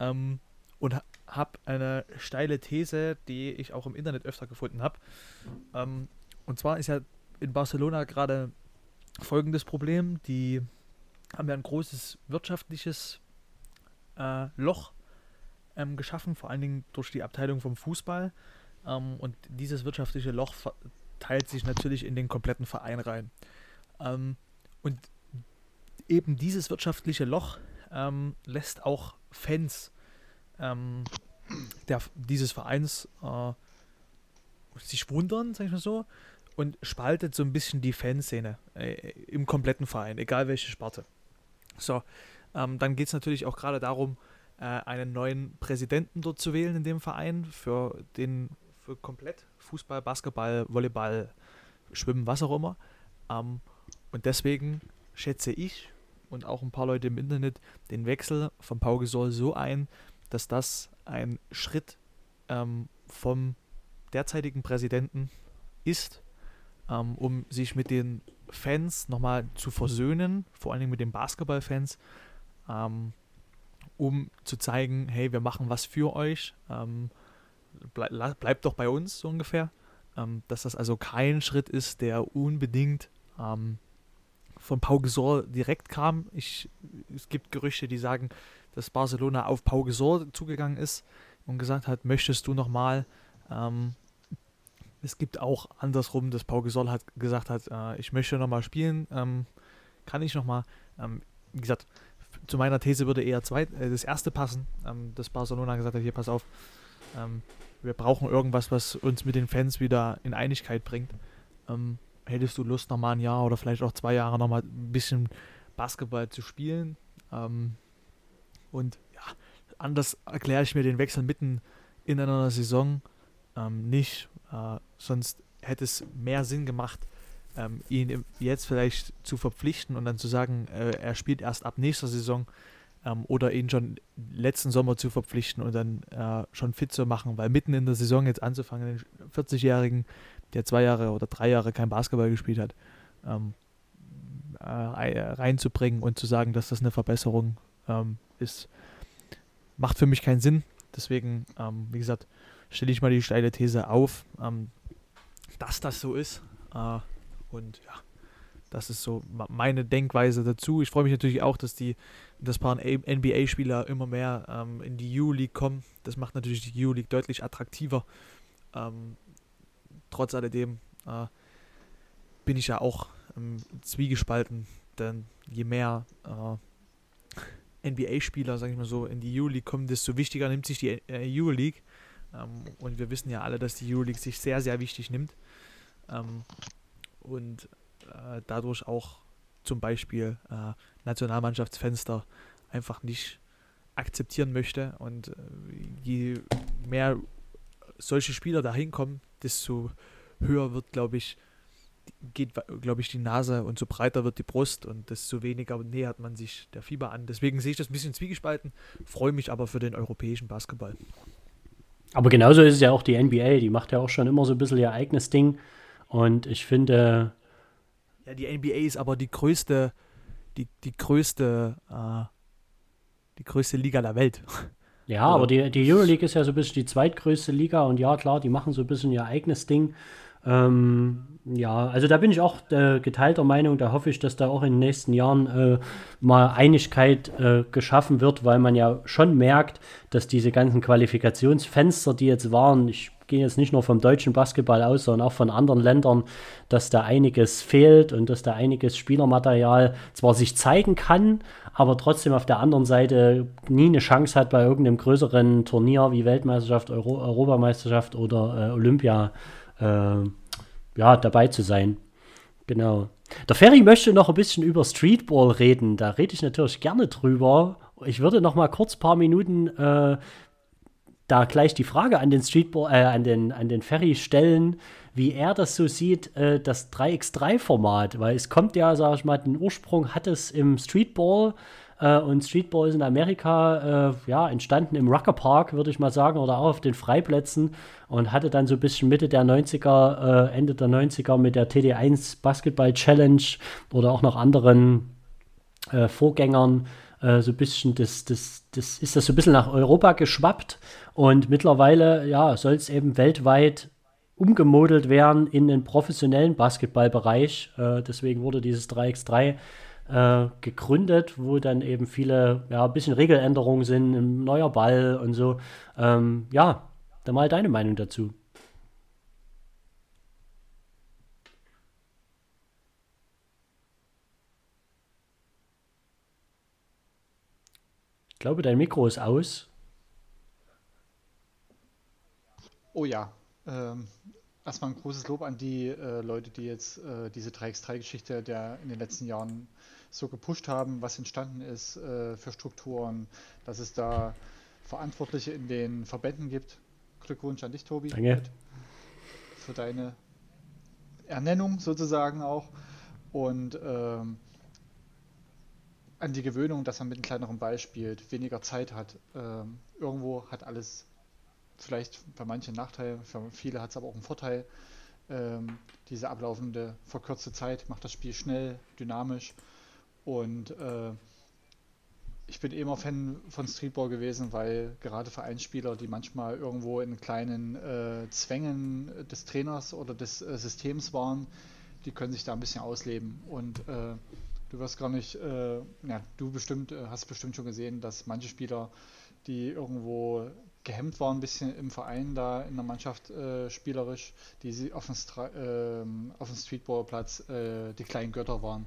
Ähm, und habe eine steile These, die ich auch im Internet öfter gefunden habe. Ähm, und zwar ist ja in Barcelona gerade folgendes Problem. Die haben ja ein großes wirtschaftliches äh, Loch ähm, geschaffen, vor allen Dingen durch die Abteilung vom Fußball. Ähm, und dieses wirtschaftliche Loch teilt sich natürlich in den kompletten Verein rein. Ähm, und eben dieses wirtschaftliche Loch ähm, lässt auch Fans ähm, der, dieses Vereins äh, sich wundern, sag ich mal so, und spaltet so ein bisschen die Fanszene äh, im kompletten Verein, egal welche Sparte. So, ähm, dann geht es natürlich auch gerade darum, äh, einen neuen Präsidenten dort zu wählen in dem Verein für den für komplett Fußball, Basketball, Volleyball, Schwimmen, was auch immer. Ähm, und deswegen schätze ich und auch ein paar Leute im Internet den Wechsel von Pau Gasol so ein, dass das ein Schritt ähm, vom derzeitigen Präsidenten ist, ähm, um sich mit den Fans nochmal zu versöhnen, vor allen Dingen mit den Basketballfans, ähm, um zu zeigen, hey, wir machen was für euch, ähm, bleib, bleibt doch bei uns so ungefähr. Ähm, dass das also kein Schritt ist, der unbedingt ähm, von Pau Gasol direkt kam. Ich, es gibt Gerüchte, die sagen, dass Barcelona auf Pau Gasol zugegangen ist und gesagt hat, möchtest du nochmal ähm, es gibt auch andersrum, dass Pau Gasol hat gesagt hat, äh, ich möchte nochmal spielen, ähm, kann ich nochmal. Ähm, wie gesagt, zu meiner These würde eher zweit, äh, das erste passen, ähm, dass Barcelona gesagt hat, hier pass auf, ähm, wir brauchen irgendwas, was uns mit den Fans wieder in Einigkeit bringt. Ähm, hättest du Lust, nochmal ein Jahr oder vielleicht auch zwei Jahre nochmal ein bisschen Basketball zu spielen? Ähm, und ja, anders erkläre ich mir den Wechsel mitten in einer Saison ähm, nicht. Äh, sonst hätte es mehr Sinn gemacht, ähm, ihn jetzt vielleicht zu verpflichten und dann zu sagen, äh, er spielt erst ab nächster Saison ähm, oder ihn schon letzten Sommer zu verpflichten und dann äh, schon fit zu machen, weil mitten in der Saison jetzt anzufangen, den 40-Jährigen, der zwei Jahre oder drei Jahre kein Basketball gespielt hat, ähm, äh, reinzubringen und zu sagen, dass das eine Verbesserung ähm, ist, macht für mich keinen Sinn. Deswegen, ähm, wie gesagt, stelle ich mal die steile These auf, ähm, dass das so ist. Äh, und ja, das ist so meine Denkweise dazu. Ich freue mich natürlich auch, dass die dass paar NBA-Spieler immer mehr ähm, in die U-League kommen. Das macht natürlich die U-League deutlich attraktiver. Ähm, trotz alledem äh, bin ich ja auch ähm, zwiegespalten, denn je mehr äh, NBA-Spieler, sage ich mal so, in die U-League kommen, desto wichtiger nimmt sich die äh, U-League. Ähm, und wir wissen ja alle, dass die U-League sich sehr, sehr wichtig nimmt. Ähm, und äh, dadurch auch zum Beispiel äh, Nationalmannschaftsfenster einfach nicht akzeptieren möchte. Und äh, je mehr solche Spieler da hinkommen, desto höher wird, glaube ich, geht, glaube ich, die Nase und so breiter wird die Brust und desto weniger nähert man sich der Fieber an. Deswegen sehe ich das ein bisschen zwiegespalten, freue mich aber für den europäischen Basketball. Aber genauso ist es ja auch die NBA, die macht ja auch schon immer so ein bisschen ihr eigenes Ding. Und ich finde, ja, die NBA ist aber die größte, die, die größte, äh, die größte Liga der Welt. Ja, aber die, die Euroleague ist ja so ein bisschen die zweitgrößte Liga und ja, klar, die machen so ein bisschen ihr eigenes Ding. Ähm, ja, also da bin ich auch äh, geteilter Meinung. Da hoffe ich, dass da auch in den nächsten Jahren äh, mal Einigkeit äh, geschaffen wird, weil man ja schon merkt, dass diese ganzen Qualifikationsfenster, die jetzt waren, ich gehe jetzt nicht nur vom deutschen Basketball aus, sondern auch von anderen Ländern, dass da einiges fehlt und dass da einiges Spielermaterial zwar sich zeigen kann, aber trotzdem auf der anderen Seite nie eine Chance hat bei irgendeinem größeren Turnier wie Weltmeisterschaft, Euro Europameisterschaft oder äh, Olympia äh, ja, dabei zu sein. Genau. Der Ferry möchte noch ein bisschen über Streetball reden. Da rede ich natürlich gerne drüber. Ich würde noch mal kurz ein paar Minuten äh, da gleich die Frage an den Streetball, äh, an den, an den Ferry stellen, wie er das so sieht, äh, das 3x3-Format, weil es kommt ja, sag ich mal, den Ursprung hat es im Streetball äh, und Streetball ist in Amerika äh, ja, entstanden im Rucker Park, würde ich mal sagen, oder auch auf den Freiplätzen und hatte dann so ein bisschen Mitte der 90er, äh, Ende der 90er mit der TD1 Basketball Challenge oder auch noch anderen äh, Vorgängern äh, so ein bisschen das, das, das ist das so ein bisschen nach Europa geschwappt und mittlerweile ja, soll es eben weltweit umgemodelt werden in den professionellen Basketballbereich. Äh, deswegen wurde dieses 3x3 äh, gegründet, wo dann eben viele, ja, ein bisschen Regeländerungen sind, ein neuer Ball und so. Ähm, ja, dann mal deine Meinung dazu. Ich glaube, dein Mikro ist aus. Oh ja. Ähm, erstmal ein großes Lob an die äh, Leute, die jetzt äh, diese 3x3-Geschichte der in den letzten Jahren so gepusht haben, was entstanden ist äh, für Strukturen, dass es da Verantwortliche in den Verbänden gibt. Glückwunsch an dich, Tobi. Danke. Für deine Ernennung sozusagen auch. Und ähm, an die Gewöhnung, dass man mit einem kleineren Ball spielt, weniger Zeit hat. Ähm, irgendwo hat alles vielleicht bei manchen Nachteil, für viele hat es aber auch einen Vorteil. Ähm, diese ablaufende verkürzte Zeit macht das Spiel schnell, dynamisch und äh, ich bin immer Fan von Streetball gewesen, weil gerade Vereinsspieler, die manchmal irgendwo in kleinen äh, Zwängen des Trainers oder des äh, Systems waren, die können sich da ein bisschen ausleben. Und äh, du wirst gar nicht, äh, ja, du bestimmt, äh, hast bestimmt schon gesehen, dass manche Spieler, die irgendwo gehemmt waren, ein bisschen im Verein da in der Mannschaft äh, spielerisch, die auf dem, Stra ähm, auf dem Streetballplatz die kleinen Götter waren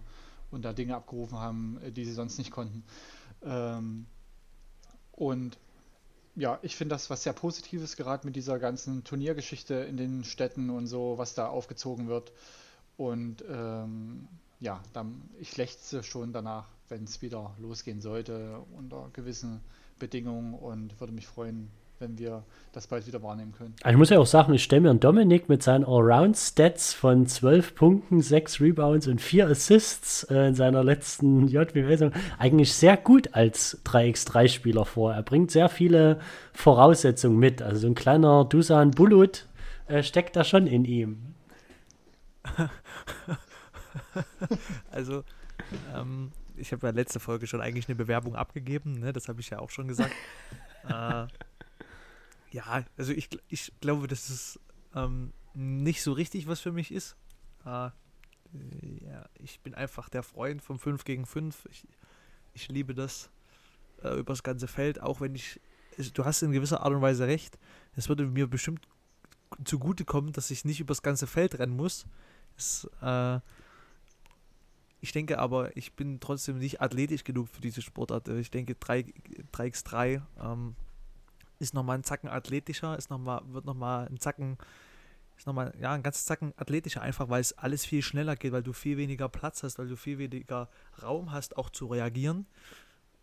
und da Dinge abgerufen haben, die sie sonst nicht konnten. Ähm, und ja, ich finde das was sehr Positives, gerade mit dieser ganzen Turniergeschichte in den Städten und so, was da aufgezogen wird. Und ähm, ja, dann, ich lechze schon danach, wenn es wieder losgehen sollte, unter gewissen Bedingungen und würde mich freuen, wenn wir das bald wieder wahrnehmen können. Also ich muss ja auch sagen, ich stelle mir einen Dominik mit seinen Allround-Stats von 12 Punkten, 6 Rebounds und 4 Assists äh, in seiner letzten JWL eigentlich sehr gut als 3x3-Spieler vor. Er bringt sehr viele Voraussetzungen mit. Also so ein kleiner Dusan Bulut äh, steckt da schon in ihm. also, ähm, ich habe ja letzte Folge schon eigentlich eine Bewerbung abgegeben, ne? das habe ich ja auch schon gesagt. äh, ja, also ich, ich glaube, dass es ähm, nicht so richtig was für mich ist. Äh, ja, ich bin einfach der Freund vom 5 gegen 5. Ich, ich liebe das äh, übers ganze Feld, auch wenn ich. Du hast in gewisser Art und Weise recht. Es würde mir bestimmt zugutekommen, dass ich nicht übers ganze Feld rennen muss. Es, äh, ich denke aber, ich bin trotzdem nicht athletisch genug für diese Sportart. Ich denke, 3, 3x3 ähm, ist nochmal ein Zacken athletischer, ist noch mal, wird nochmal ein Zacken, ist nochmal, ja, ein ganz Zacken athletischer, einfach weil es alles viel schneller geht, weil du viel weniger Platz hast, weil du viel weniger Raum hast, auch zu reagieren.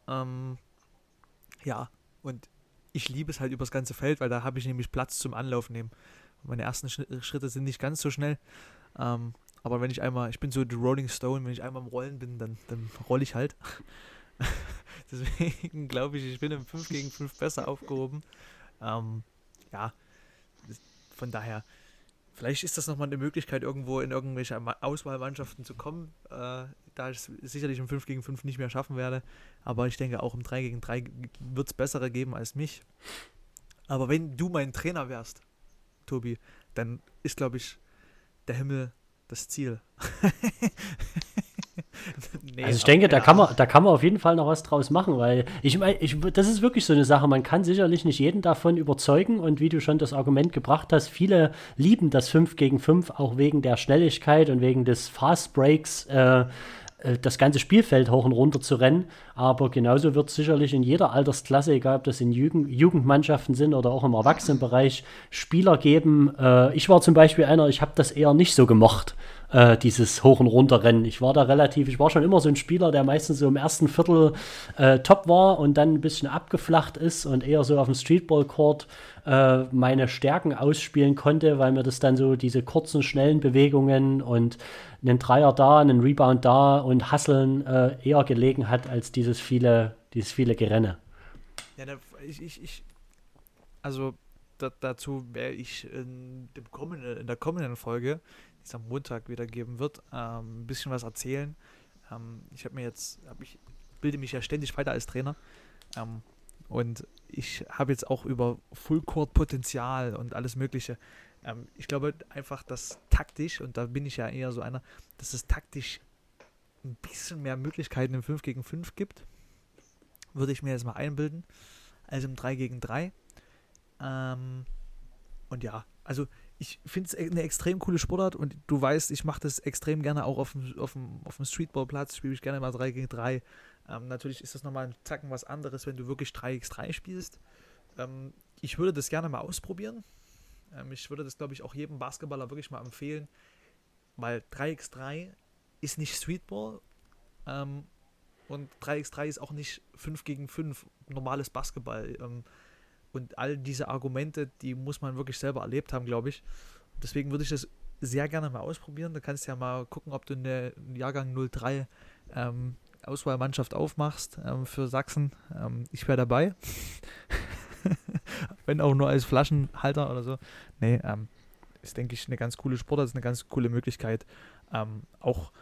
Ähm, ja, und ich liebe es halt übers ganze Feld, weil da habe ich nämlich Platz zum Anlauf nehmen. Meine ersten Schritte sind nicht ganz so schnell. Ähm, aber wenn ich einmal, ich bin so die Rolling Stone, wenn ich einmal im Rollen bin, dann, dann rolle ich halt. Deswegen glaube ich, ich bin im 5 gegen 5 besser aufgehoben. Ähm, ja, von daher, vielleicht ist das nochmal eine Möglichkeit, irgendwo in irgendwelche Auswahlmannschaften zu kommen, äh, da ich es sicherlich im 5 gegen 5 nicht mehr schaffen werde. Aber ich denke, auch im 3 gegen 3 wird es bessere geben als mich. Aber wenn du mein Trainer wärst, Tobi, dann ist, glaube ich, der Himmel das Ziel. nee, also ich denke, da kann, man, da kann man auf jeden Fall noch was draus machen, weil ich meine, ich, das ist wirklich so eine Sache, man kann sicherlich nicht jeden davon überzeugen und wie du schon das Argument gebracht hast, viele lieben das 5 gegen 5 auch wegen der Schnelligkeit und wegen des Fast Breaks. Äh, das ganze Spielfeld hoch und runter zu rennen. Aber genauso wird es sicherlich in jeder Altersklasse, egal ob das in Jugend Jugendmannschaften sind oder auch im Erwachsenenbereich, Spieler geben. Äh, ich war zum Beispiel einer, ich habe das eher nicht so gemocht, äh, dieses Hoch- und Runterrennen. Ich war da relativ, ich war schon immer so ein Spieler, der meistens so im ersten Viertel äh, top war und dann ein bisschen abgeflacht ist und eher so auf dem Streetball-Court äh, meine Stärken ausspielen konnte, weil mir das dann so diese kurzen, schnellen Bewegungen und einen Dreier da, einen Rebound da und Hasseln äh, eher gelegen hat als dieses viele, dieses viele Gerenne. Ja, ich, ich, ich also da, dazu werde ich in, dem kommenden, in der kommenden Folge, die am Montag wieder geben wird, ähm, ein bisschen was erzählen. Ähm, ich habe mir jetzt, hab ich bilde mich ja ständig weiter als Trainer. Ähm, und ich habe jetzt auch über Fullcourt-Potenzial und alles Mögliche ähm, ich glaube einfach, dass taktisch, und da bin ich ja eher so einer, dass es taktisch ein bisschen mehr Möglichkeiten im 5 gegen 5 gibt. Würde ich mir jetzt mal einbilden, als im 3 gegen 3. Ähm, und ja, also ich finde es eine extrem coole Sportart und du weißt, ich mache das extrem gerne auch auf dem, auf dem, auf dem Streetballplatz, spiele ich gerne mal 3 gegen 3. Ähm, natürlich ist das nochmal ein Zacken was anderes, wenn du wirklich 3 x 3 spielst. Ähm, ich würde das gerne mal ausprobieren. Ähm, ich würde das, glaube ich, auch jedem Basketballer wirklich mal empfehlen, weil 3x3 ist nicht Streetball ähm, und 3x3 ist auch nicht 5 gegen 5 normales Basketball. Und all diese Argumente, die muss man wirklich selber erlebt haben, glaube ich. Deswegen würde ich das sehr gerne mal ausprobieren. Da kannst du ja mal gucken, ob du eine Jahrgang 03 ähm, Auswahlmannschaft aufmachst ähm, für Sachsen. Ähm, ich wäre dabei. Wenn auch nur als Flaschenhalter oder so. Nee, ähm, ist, denke ich, eine ganz coole Sportart, ist eine ganz coole Möglichkeit. Ähm, auch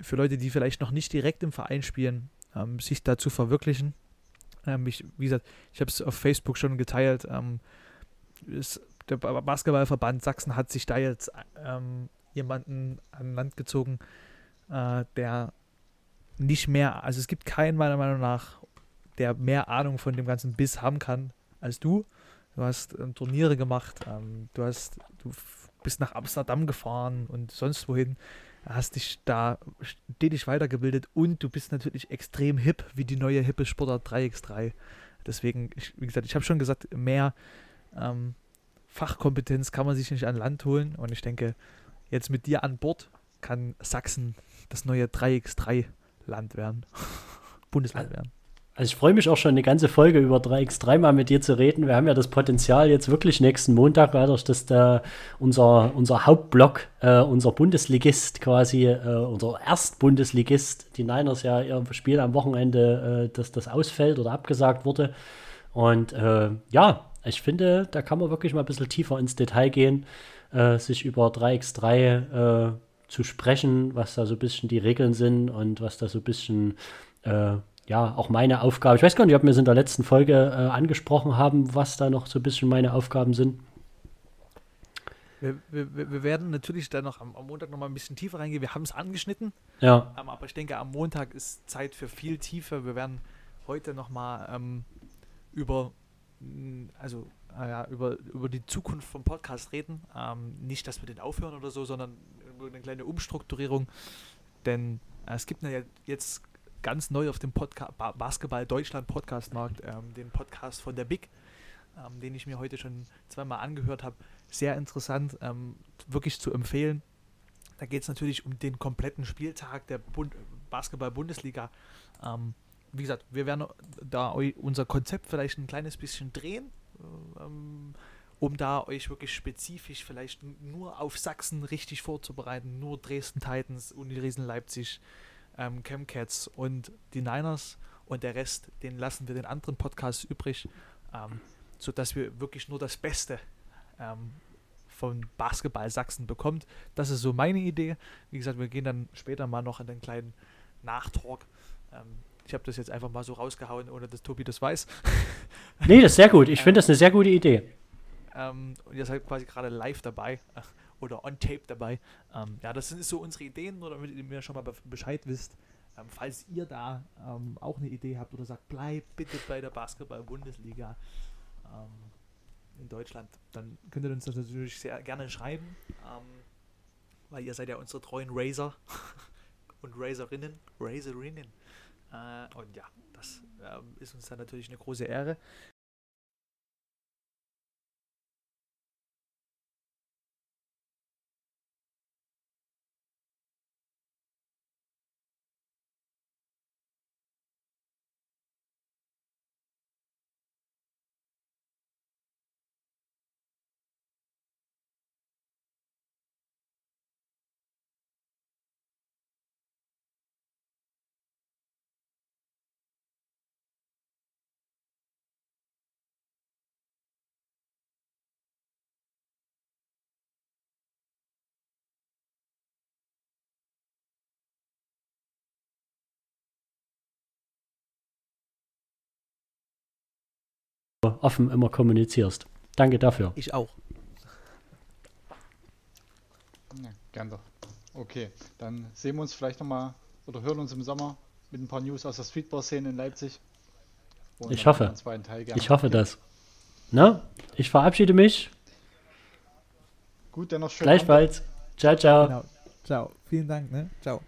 für Leute, die vielleicht noch nicht direkt im Verein spielen, ähm, sich da zu verwirklichen. Ähm, ich, wie gesagt, ich habe es auf Facebook schon geteilt. Ähm, ist, der Basketballverband Sachsen hat sich da jetzt ähm, jemanden an Land gezogen, äh, der nicht mehr, also es gibt keinen meiner Meinung nach, der mehr Ahnung von dem ganzen Biss haben kann als du. Du hast ähm, Turniere gemacht, ähm, du hast, du bist nach Amsterdam gefahren und sonst wohin, hast dich da stetig weitergebildet und du bist natürlich extrem hip, wie die neue hippe Sportart 3x3. Deswegen, ich, wie gesagt, ich habe schon gesagt, mehr ähm, Fachkompetenz kann man sich nicht an Land holen und ich denke, jetzt mit dir an Bord kann Sachsen das neue 3x3-Land werden. Bundesland werden. Also ich freue mich auch schon eine ganze Folge über 3x3 mal mit dir zu reden. Wir haben ja das Potenzial jetzt wirklich nächsten Montag, dadurch, dass da unser, unser Hauptblock, äh, unser Bundesligist quasi, äh, unser Erstbundesligist, die Niners ja ihr Spiel am Wochenende, äh, dass das ausfällt oder abgesagt wurde. Und äh, ja, ich finde, da kann man wirklich mal ein bisschen tiefer ins Detail gehen, äh, sich über 3x3 äh, zu sprechen, was da so ein bisschen die Regeln sind und was da so ein bisschen ja, auch meine Aufgabe. Ich weiß gar nicht, ob wir es in der letzten Folge äh, angesprochen haben, was da noch so ein bisschen meine Aufgaben sind. Wir, wir, wir werden natürlich dann noch am, am Montag noch mal ein bisschen tiefer reingehen. Wir haben es angeschnitten. Ja. Ähm, aber ich denke, am Montag ist Zeit für viel Tiefe. Wir werden heute noch mal ähm, über, also, äh, über, über die Zukunft vom Podcast reden. Ähm, nicht, dass wir den aufhören oder so, sondern eine kleine Umstrukturierung. Denn äh, es gibt ja jetzt ganz neu auf dem Podca Basketball Deutschland Podcastmarkt, ähm, den Podcast von der Big, ähm, den ich mir heute schon zweimal angehört habe. Sehr interessant, ähm, wirklich zu empfehlen. Da geht es natürlich um den kompletten Spieltag der Bund Basketball-Bundesliga. Ähm, wie gesagt, wir werden da unser Konzept vielleicht ein kleines bisschen drehen, ähm, um da euch wirklich spezifisch vielleicht nur auf Sachsen richtig vorzubereiten, nur Dresden Titans, Riesen Leipzig, ähm, Chemcats und die Niners und der Rest, den lassen wir den anderen Podcasts übrig, ähm, sodass wir wirklich nur das Beste ähm, von Basketball Sachsen bekommt. Das ist so meine Idee. Wie gesagt, wir gehen dann später mal noch in den kleinen Nachtalk. Ähm, ich habe das jetzt einfach mal so rausgehauen, ohne dass Tobi das weiß. Nee, das ist sehr gut. Ich finde das eine sehr gute Idee. Ähm, und ihr seid quasi gerade live dabei oder on tape dabei. Ähm, ja, das sind so unsere Ideen, nur damit ihr schon mal Bescheid wisst. Ähm, falls ihr da ähm, auch eine Idee habt oder sagt, bleibt bitte bei der Basketball-Bundesliga ähm, in Deutschland, dann könnt ihr uns das natürlich sehr gerne schreiben, ähm, weil ihr seid ja unsere treuen Razer und Razerinnen, Razerinnen. Äh, und ja, das ähm, ist uns dann natürlich eine große Ehre. Offen immer kommunizierst. Danke dafür. Ich auch. Ja, gern doch. Okay, dann sehen wir uns vielleicht nochmal oder hören uns im Sommer mit ein paar News aus der Streetball-Szene in Leipzig. Und ich hoffe. Ich hoffe das. Na, ich verabschiede mich. Gut, dann noch schön. Gleichfalls. Ciao, ciao. Genau. Ciao. Vielen Dank. Ne? Ciao.